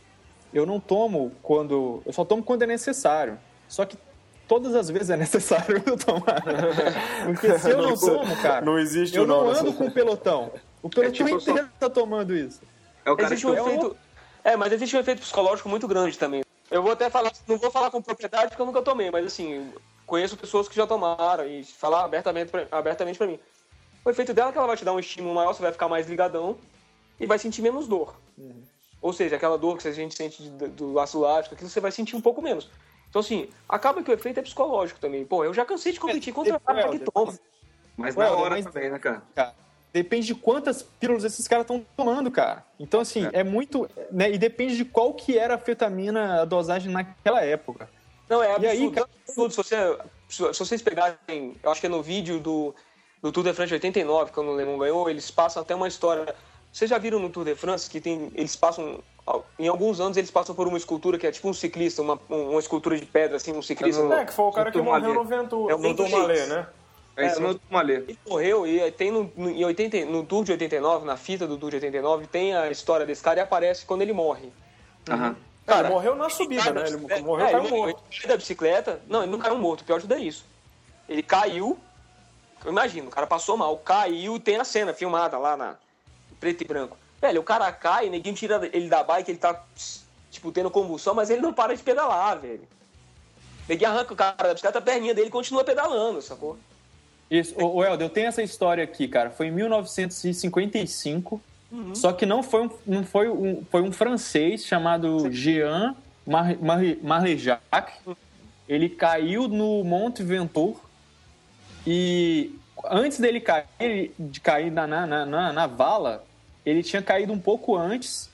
eu não tomo quando eu só tomo quando é necessário. Só que todas as vezes é necessário eu tomar. Porque se eu não tomo, cara, Não existe eu não nome. ando com o pelotão. O pelotão tipo, só- inteiro tá tomando isso. É o cara existe que um efeito. É, mas existe um efeito psicológico muito grande também. Eu vou até falar, não vou falar com propriedade porque eu nunca tomei, mas assim, conheço pessoas que já tomaram e falar abertamente pra, abertamente pra mim. O efeito dela é que ela vai te dar um estímulo maior, você vai ficar mais ligadão e vai sentir menos dor. Ou seja, aquela dor que a gente sente de- do laço lático, aquilo você vai sentir um pouco menos. Então, assim, acaba que o efeito é psicológico também. Pô, eu já cansei de competir contra o cara que toma. Mas na hora mas- também, né, cara? Cara, depende de quantas pílulas esses caras estão tomando, cara. Então, assim, é. muito. Né, e depende de qual que era a fetamina, a dosagem naquela época. Não, é E absurdo. aí, cara- é absurdo. Se, você, se vocês pegarem, eu acho que é no vídeo do, do Tour de France de 89, quando o Le Mans ganhou, eles passam até uma história. Vocês já viram no Tour de France que tem, eles passam. Em alguns anos eles passam por uma escultura que é tipo um ciclista, uma, uma escultura de pedra, assim, um ciclista. É, que foi o cara que morreu Malê. no Ventura, É o no Yates. né? É em cima do Malê. Ele morreu e tem no, no, em 80, no Tour de 89, na fita do Tour de 89, tem a história desse cara e aparece quando ele morre. Aham. Cara, ele morreu na subida, né? Ele morreu, é, caiu ele morto. Ele da bicicleta. Não, ele não caiu morto. O pior de tudo é isso. Ele caiu. Eu imagino, o cara passou mal. Caiu, tem a cena filmada lá na preto e branco. Velho, o cara cai, ninguém tira ele da bike, ele tá, tipo, tendo convulsão, mas ele não para de pedalar, velho. Ninguém arranca o cara da bicicleta, a perninha dele continua pedalando, sacou? Isso, o, Helder, eu tenho essa história aqui, cara. Foi em 1955. Só que não foi um, não foi um, foi um francês chamado Jean Mar, Mar, Marlejac. Ele caiu no Monte Ventoux e antes dele cair, de cair na, na, na, na- na vala, ele tinha caído um pouco antes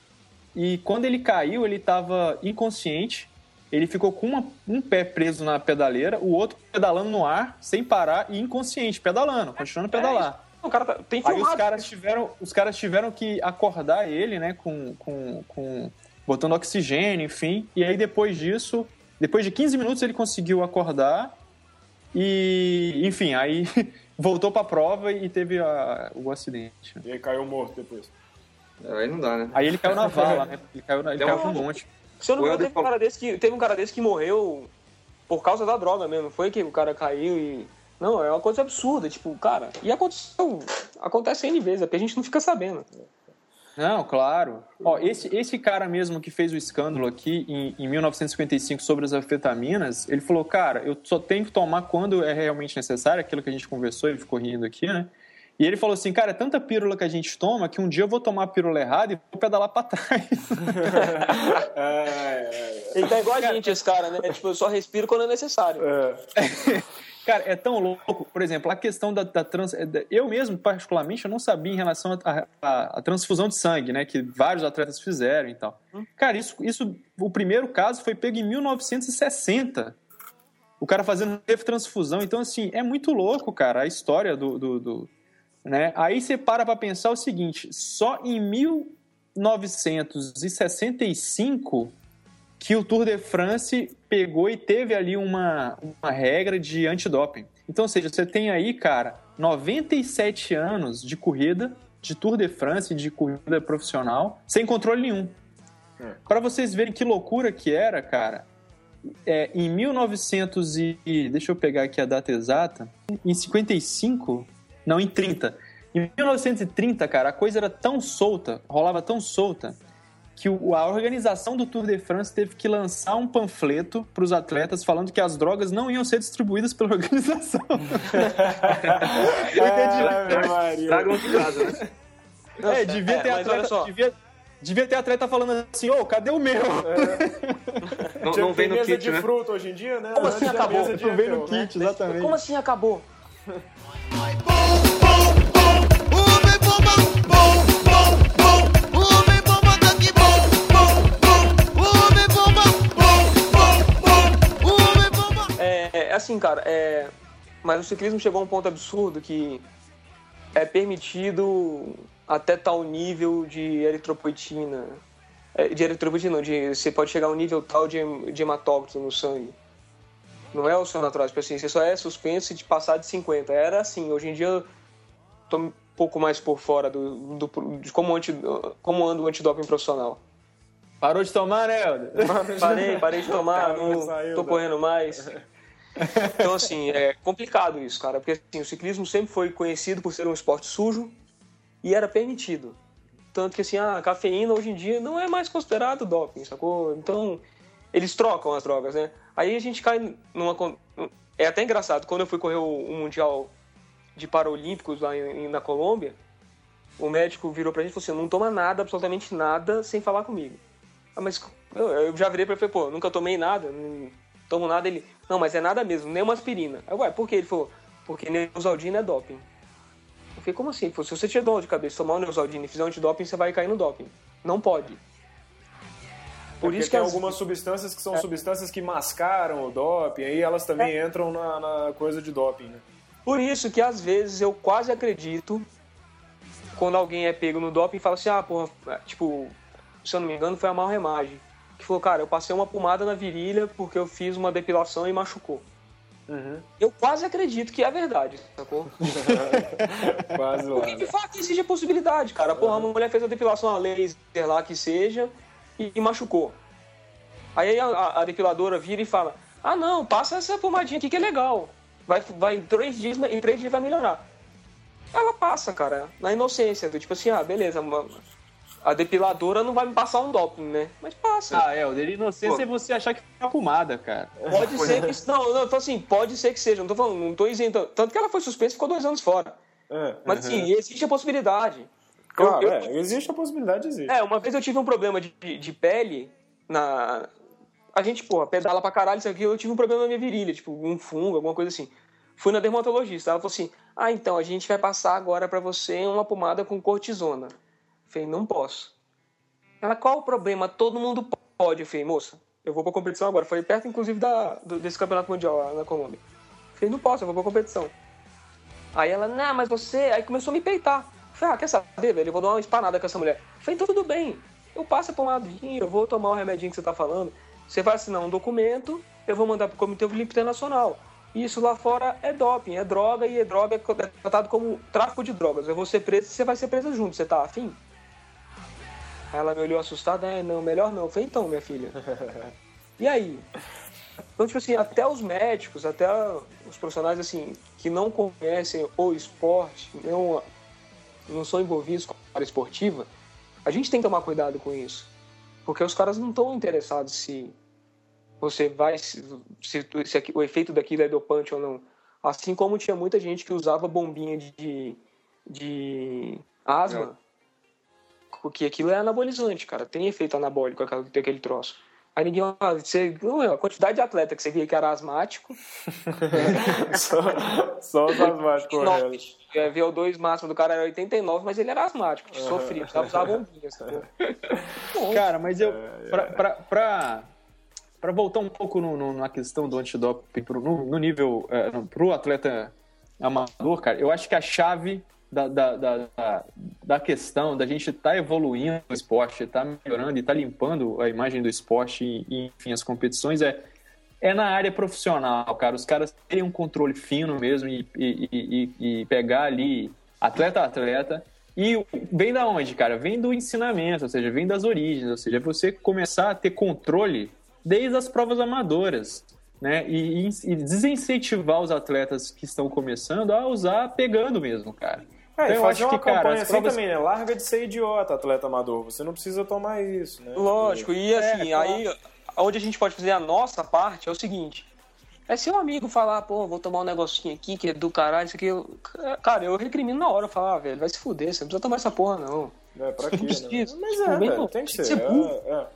e quando ele caiu, ele estava inconsciente. Ele ficou com uma- um pé preso na pedaleira, o outro pedalando no ar, sem parar e inconsciente, pedalando, continuando a pedalar. O cara tá, tem Aí filmado. os caras tiveram, os caras tiveram que acordar ele, né, com, com, com botando oxigênio, enfim. E aí depois disso, depois de 15 minutos ele conseguiu acordar e, enfim, aí voltou pra prova e teve a- o acidente. E aí caiu morto depois. Aí não dá, né? Aí ele caiu na vala, né? Ele caiu, na, ele caiu no monte. Se eu não me engano, teve um, cara desse que, teve um cara desse que morreu por causa da droga mesmo. Foi que o cara caiu e. Não, é uma coisa absurda, tipo, cara. E aconteceu. Acontece N vezes, é porque a gente não fica sabendo. Não, claro. Ó, esse, esse cara mesmo que fez o escândalo aqui em, em 1955 sobre as anfetaminas, ele falou, cara, eu só tenho que tomar quando é realmente necessário, aquilo que a gente conversou, ele ficou rindo aqui, né? E ele falou assim, cara, é tanta pílula que a gente toma que um dia eu vou tomar a pílula errada e vou pedalar pra trás. É, é, Ele tá igual a gente, esse cara, né? Tipo, eu só respiro quando é necessário. é. Cara, é tão louco. Por exemplo, a questão da, da trans... é, Eu mesmo, particularmente, eu não sabia em relação à transfusão de sangue, né? Que vários atletas fizeram e tal. Cara, isso, isso... O primeiro caso foi pego em 1960. O cara fazendo teve transfusão. Então, assim, é muito louco, cara, a história do... do, do- né? Aí você para pra pensar o seguinte. Só em 1965 que o Tour de France pegou e teve ali uma, uma regra de antidoping. Então, ou seja, você tem aí, cara, 97 anos de corrida, de Tour de France, de corrida profissional, sem controle nenhum. Para vocês verem que loucura que era, cara, é, em 1900 e... Deixa eu pegar aqui a data exata. Em 55? Não, em 30. Em 1930, cara, a coisa era tão solta, rolava tão solta, que a organização do Tour de France teve que lançar um panfleto para os atletas falando que as drogas não iam ser distribuídas pela organização. Eu entendi. Ave Maria. Tragam de casa, né? É, devia É, ter atleta, só. devia, devia ter atleta falando assim, ô, cadê o meu? Não, Tinha- não vem no mesa kit, de né? fruta hoje em dia, né? Como assim acabou? Não vem no né? kit, exatamente. Como assim acabou? assim, cara, é... mas o ciclismo chegou a um ponto absurdo que é permitido até tal nível de eritropoetina. É, de eritropoetina, não, de, você pode chegar a um nível tal de, de hematócrito no sangue. Não é o seu natural, tipo assim, você só é suspenso de passar de 50. Era assim, hoje em dia eu tô um pouco mais por fora do, do- de como, anti, como anda o antidoping profissional. Parou de tomar, né, Helder? Parei, parei de tomar, não não saiu, tô né? correndo mais. Então, assim, é complicado isso, cara, porque assim, o ciclismo sempre foi conhecido por ser um esporte sujo e era permitido. Tanto que, assim, a cafeína hoje em dia não é mais considerado doping, sacou? Então, eles trocam as drogas, né? Aí a gente cai numa. É até engraçado, quando eu fui correr o, Mundial de Paralímpicos lá em- na Colômbia, o médico virou pra gente e falou assim: não toma nada, absolutamente nada, sem falar comigo. Ah, mas eu, já virei pra ele pô, nunca tomei nada, tomo nada. Ele, não, mas é nada mesmo, nem uma aspirina. Aí, ué, por quê? Ele falou, porque Neusaldina é doping. Eu falei, como assim? Pô, se você tiver dor de cabeça, tomar um Neosaldina e fizer um antidoping, você vai cair no doping. Não pode. Por isso que tem as- algumas substâncias que são substâncias que mascaram o doping, aí elas também entram na, na coisa de doping, né? Por isso que às vezes eu quase acredito quando alguém é pego no doping e fala assim, ah, porra, tipo, se eu não me engano, foi a Mal Remagem. Que falou, cara, eu passei uma pomada na virilha porque eu fiz uma depilação e machucou. Eu quase acredito que é verdade, sacou? Quase lá. Porque de fato existe a possibilidade, cara. Porra, uma mulher fez a depilação a laser lá que seja e, e machucou. Aí a, a- a depiladora vira e fala: Ah, não, passa essa pomadinha aqui que é legal. Vai, vai em três dias, em três dias vai melhorar. Ela passa, cara, na inocência, do tipo assim, ah, beleza, a depiladora não vai me passar um doping, né? Mas passa. Ah, é, o dele inocência é você achar que foi uma pomada, cara. Pode ser que. Não, não, tô assim, pode ser que seja. Não tô falando, não tô isento. Tanto que ela foi suspensa e ficou dois anos fora. É, Mas assim, existe a possibilidade. Claro, Eu- eu- é, existe a possibilidade, existe. É, uma vez eu tive um problema de, de pele na. A gente, porra, pedala pra caralho, isso aqui, eu tive um problema na minha virilha, tipo, um fungo, alguma coisa assim. Fui na dermatologista, ela falou assim: ah, então, a gente vai passar agora pra você uma pomada com cortisona. Falei, não posso. Ela, qual o problema? Todo mundo pode. Eu falei, moça, eu vou pra competição agora. Foi perto, inclusive, da, desse campeonato mundial lá na Colômbia. Falei, não posso, eu vou pra competição. Aí ela, não, mas você. Aí começou a me peitar. Falei, ah, quer saber, velho? Eu vou dar uma espanada com essa mulher. Falei, então tudo bem. Eu passo a pomadinha, eu vou tomar o remedinho que você tá falando. Você vai assinar um documento, eu vou mandar pro Comitê Olímpico Internacional. Isso lá fora é doping, é droga e é droga é tratado como tráfico de drogas. Eu vou ser preso e você vai ser presa junto. Você tá afim? Aí ela me olhou assustada, é, não, melhor não. Eu falei, então, minha filha. E aí? Então, tipo assim, até os médicos, até os profissionais, assim, que não conhecem o esporte, não, não são envolvidos com a área esportiva, a gente tem que tomar cuidado com isso. Porque os caras não estão interessados se você vai, se, se, se o efeito daquilo é dopante ou não. Assim como tinha muita gente que usava bombinha de, de asma, porque aquilo é anabolizante, cara. Tem efeito anabólico aquela- aquele troço. Aí ninguém, ah, você, não, a quantidade de atleta que você via que era asmático, Só, só os asmáticos corretos. É, VO2 máximo do cara era 89, mas ele era asmático, sofria, precisava usar bombinha. sacou? Bom, Cara, mas eu. Pra, pra, pra, pra voltar um pouco no, no- na questão do antidoping pro, no, no nível. É, no, pro atleta amador, cara, eu acho que a chave da, da, da, da, questão da gente estar evoluindo o esporte, estar melhorando e estar limpando a imagem do esporte e, enfim, as competições é. É na área profissional, cara. Os caras terem um controle fino mesmo e, e, e- pegar ali atleta a atleta. E vem da onde, cara? Vem do ensinamento, ou seja, vem das origens, ou seja, você começar a ter controle desde as provas amadoras, né? E- e desincentivar os atletas que estão começando a usar pegando mesmo, cara. É, e Então, eu fazer acho uma que, cara, campanha as assim provas- também, né? Larga de ser idiota, atleta amador. Você não precisa tomar isso, né? Lógico, e assim, É, claro. aí onde a gente pode fazer a nossa parte é o seguinte. É seu amigo falar, pô, vou tomar um negocinho aqui que é do caralho, isso aqui. eu- Cara, eu recrimino na hora, falar, ah, velho, vai se fuder, você não precisa tomar essa porra, não. É, pra quê, né? precisa. Mas Tipo, é, bem, velho, pô, tem que tem ser. que ser burro. É, é,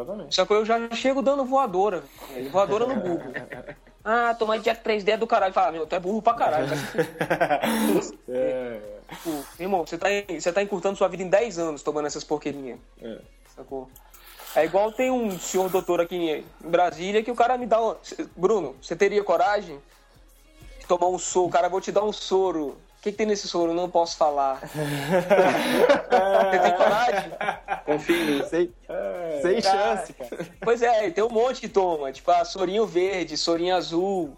exatamente. Só que eu já chego dando voadora, velho, voadora no Google. Ah, tomar Jack 3D é do caralho. Fala, meu, tu é burro pra caralho. se fuder. É, Tipo, irmão, você tá, você tá encurtando sua vida em 10 anos tomando essas porqueirinhas. é. Sacou? É igual tem um senhor doutor aqui em Brasília que o cara me dá um. Bruno, você teria coragem de tomar um soro? O cara vou te dar um soro. O que, que tem nesse soro? Não posso falar. você tem coragem? Confia em mim. Sem, sem chance, cara. Pois é, tem um monte que toma. Tipo, ah, sorinho verde, sorinho azul.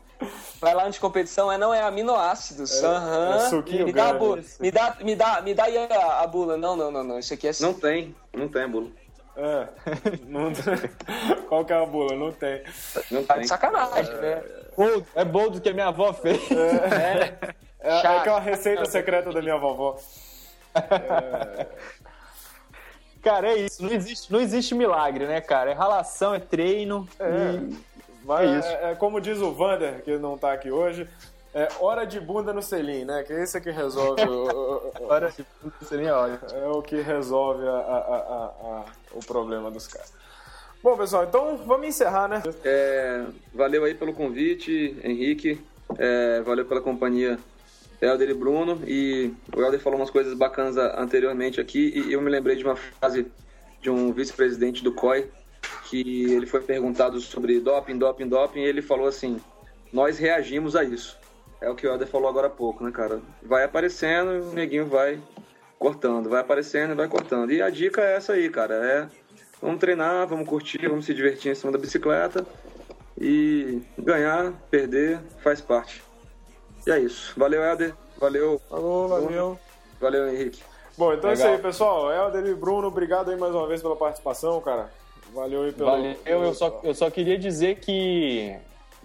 Vai lá de competição, é não, é aminoácidos. Aham. é suquinho me, dá a bula. me dá, me dá, me dá aí a, a bula. Não, não, não, não. Isso aqui é Não tem, não tem, Bulo. É. Não- Qual que é a bula? Não tem. Não tá tem. de sacanagem, né? Boldo, é boldo que a minha avó fez. É, é Chato. aquela receita secreta da minha vovó. Cara, é isso. Não existe, não existe milagre, né, cara? É ralação, é treino. e- Vai, É isso. é, é como diz o Vander, que não tá aqui hoje, é hora de bunda no selim, né? Que é isso que resolve o, o- o- Hora de seria ótimo. é o que resolve a- a- a- a- o problema dos caras. Bom, pessoal, então vamos encerrar, né? É, valeu aí pelo convite, Henrique. É, valeu pela companhia Helder e Bruno. E o Helder falou umas coisas bacanas anteriormente aqui. E eu me lembrei de uma frase de um vice-presidente do COI, que ele foi perguntado sobre doping, doping, doping. E ele falou assim: Nós reagimos a isso. É o que o Helder falou agora há pouco, né, cara? Vai aparecendo e o neguinho vai cortando. Vai aparecendo e vai cortando. E a dica é essa aí, cara. É. Vamos treinar, vamos curtir, vamos se divertir em cima da bicicleta. E ganhar, perder, faz parte. E é isso. Valeu, Helder. Valeu, Falou, valeu. valeu, Henrique. Bom, então é isso Legal. aí, pessoal. Helder e Bruno, obrigado aí mais uma vez pela participação, cara. Valeu aí pelo. Valeu, eu só, eu só queria dizer que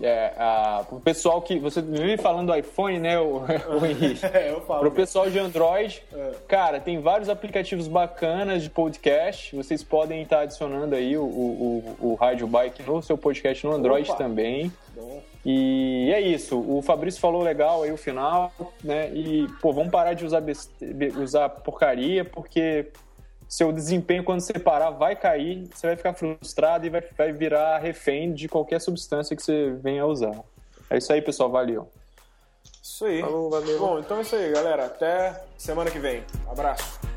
é, a, pro pessoal que. Você vive falando do iPhone, né, o, o Henrique? É, eu falo. Pro pessoal de Android, É. cara, tem vários aplicativos bacanas de podcast. Vocês podem estar adicionando aí o, o, o, o Rádio Bike no seu podcast no Android Opa. também. Bom. E é isso. O Fabrício falou legal aí o final, né? E, pô, vamos parar de usar, beste... usar porcaria, porque seu desempenho, quando você parar, vai cair, você vai ficar frustrado e vai, vai virar refém de qualquer substância que você venha a usar. É isso aí, pessoal. Valeu. Isso aí. Falou, valeu. Bom, então é isso aí, galera. Até semana que vem. Abraço.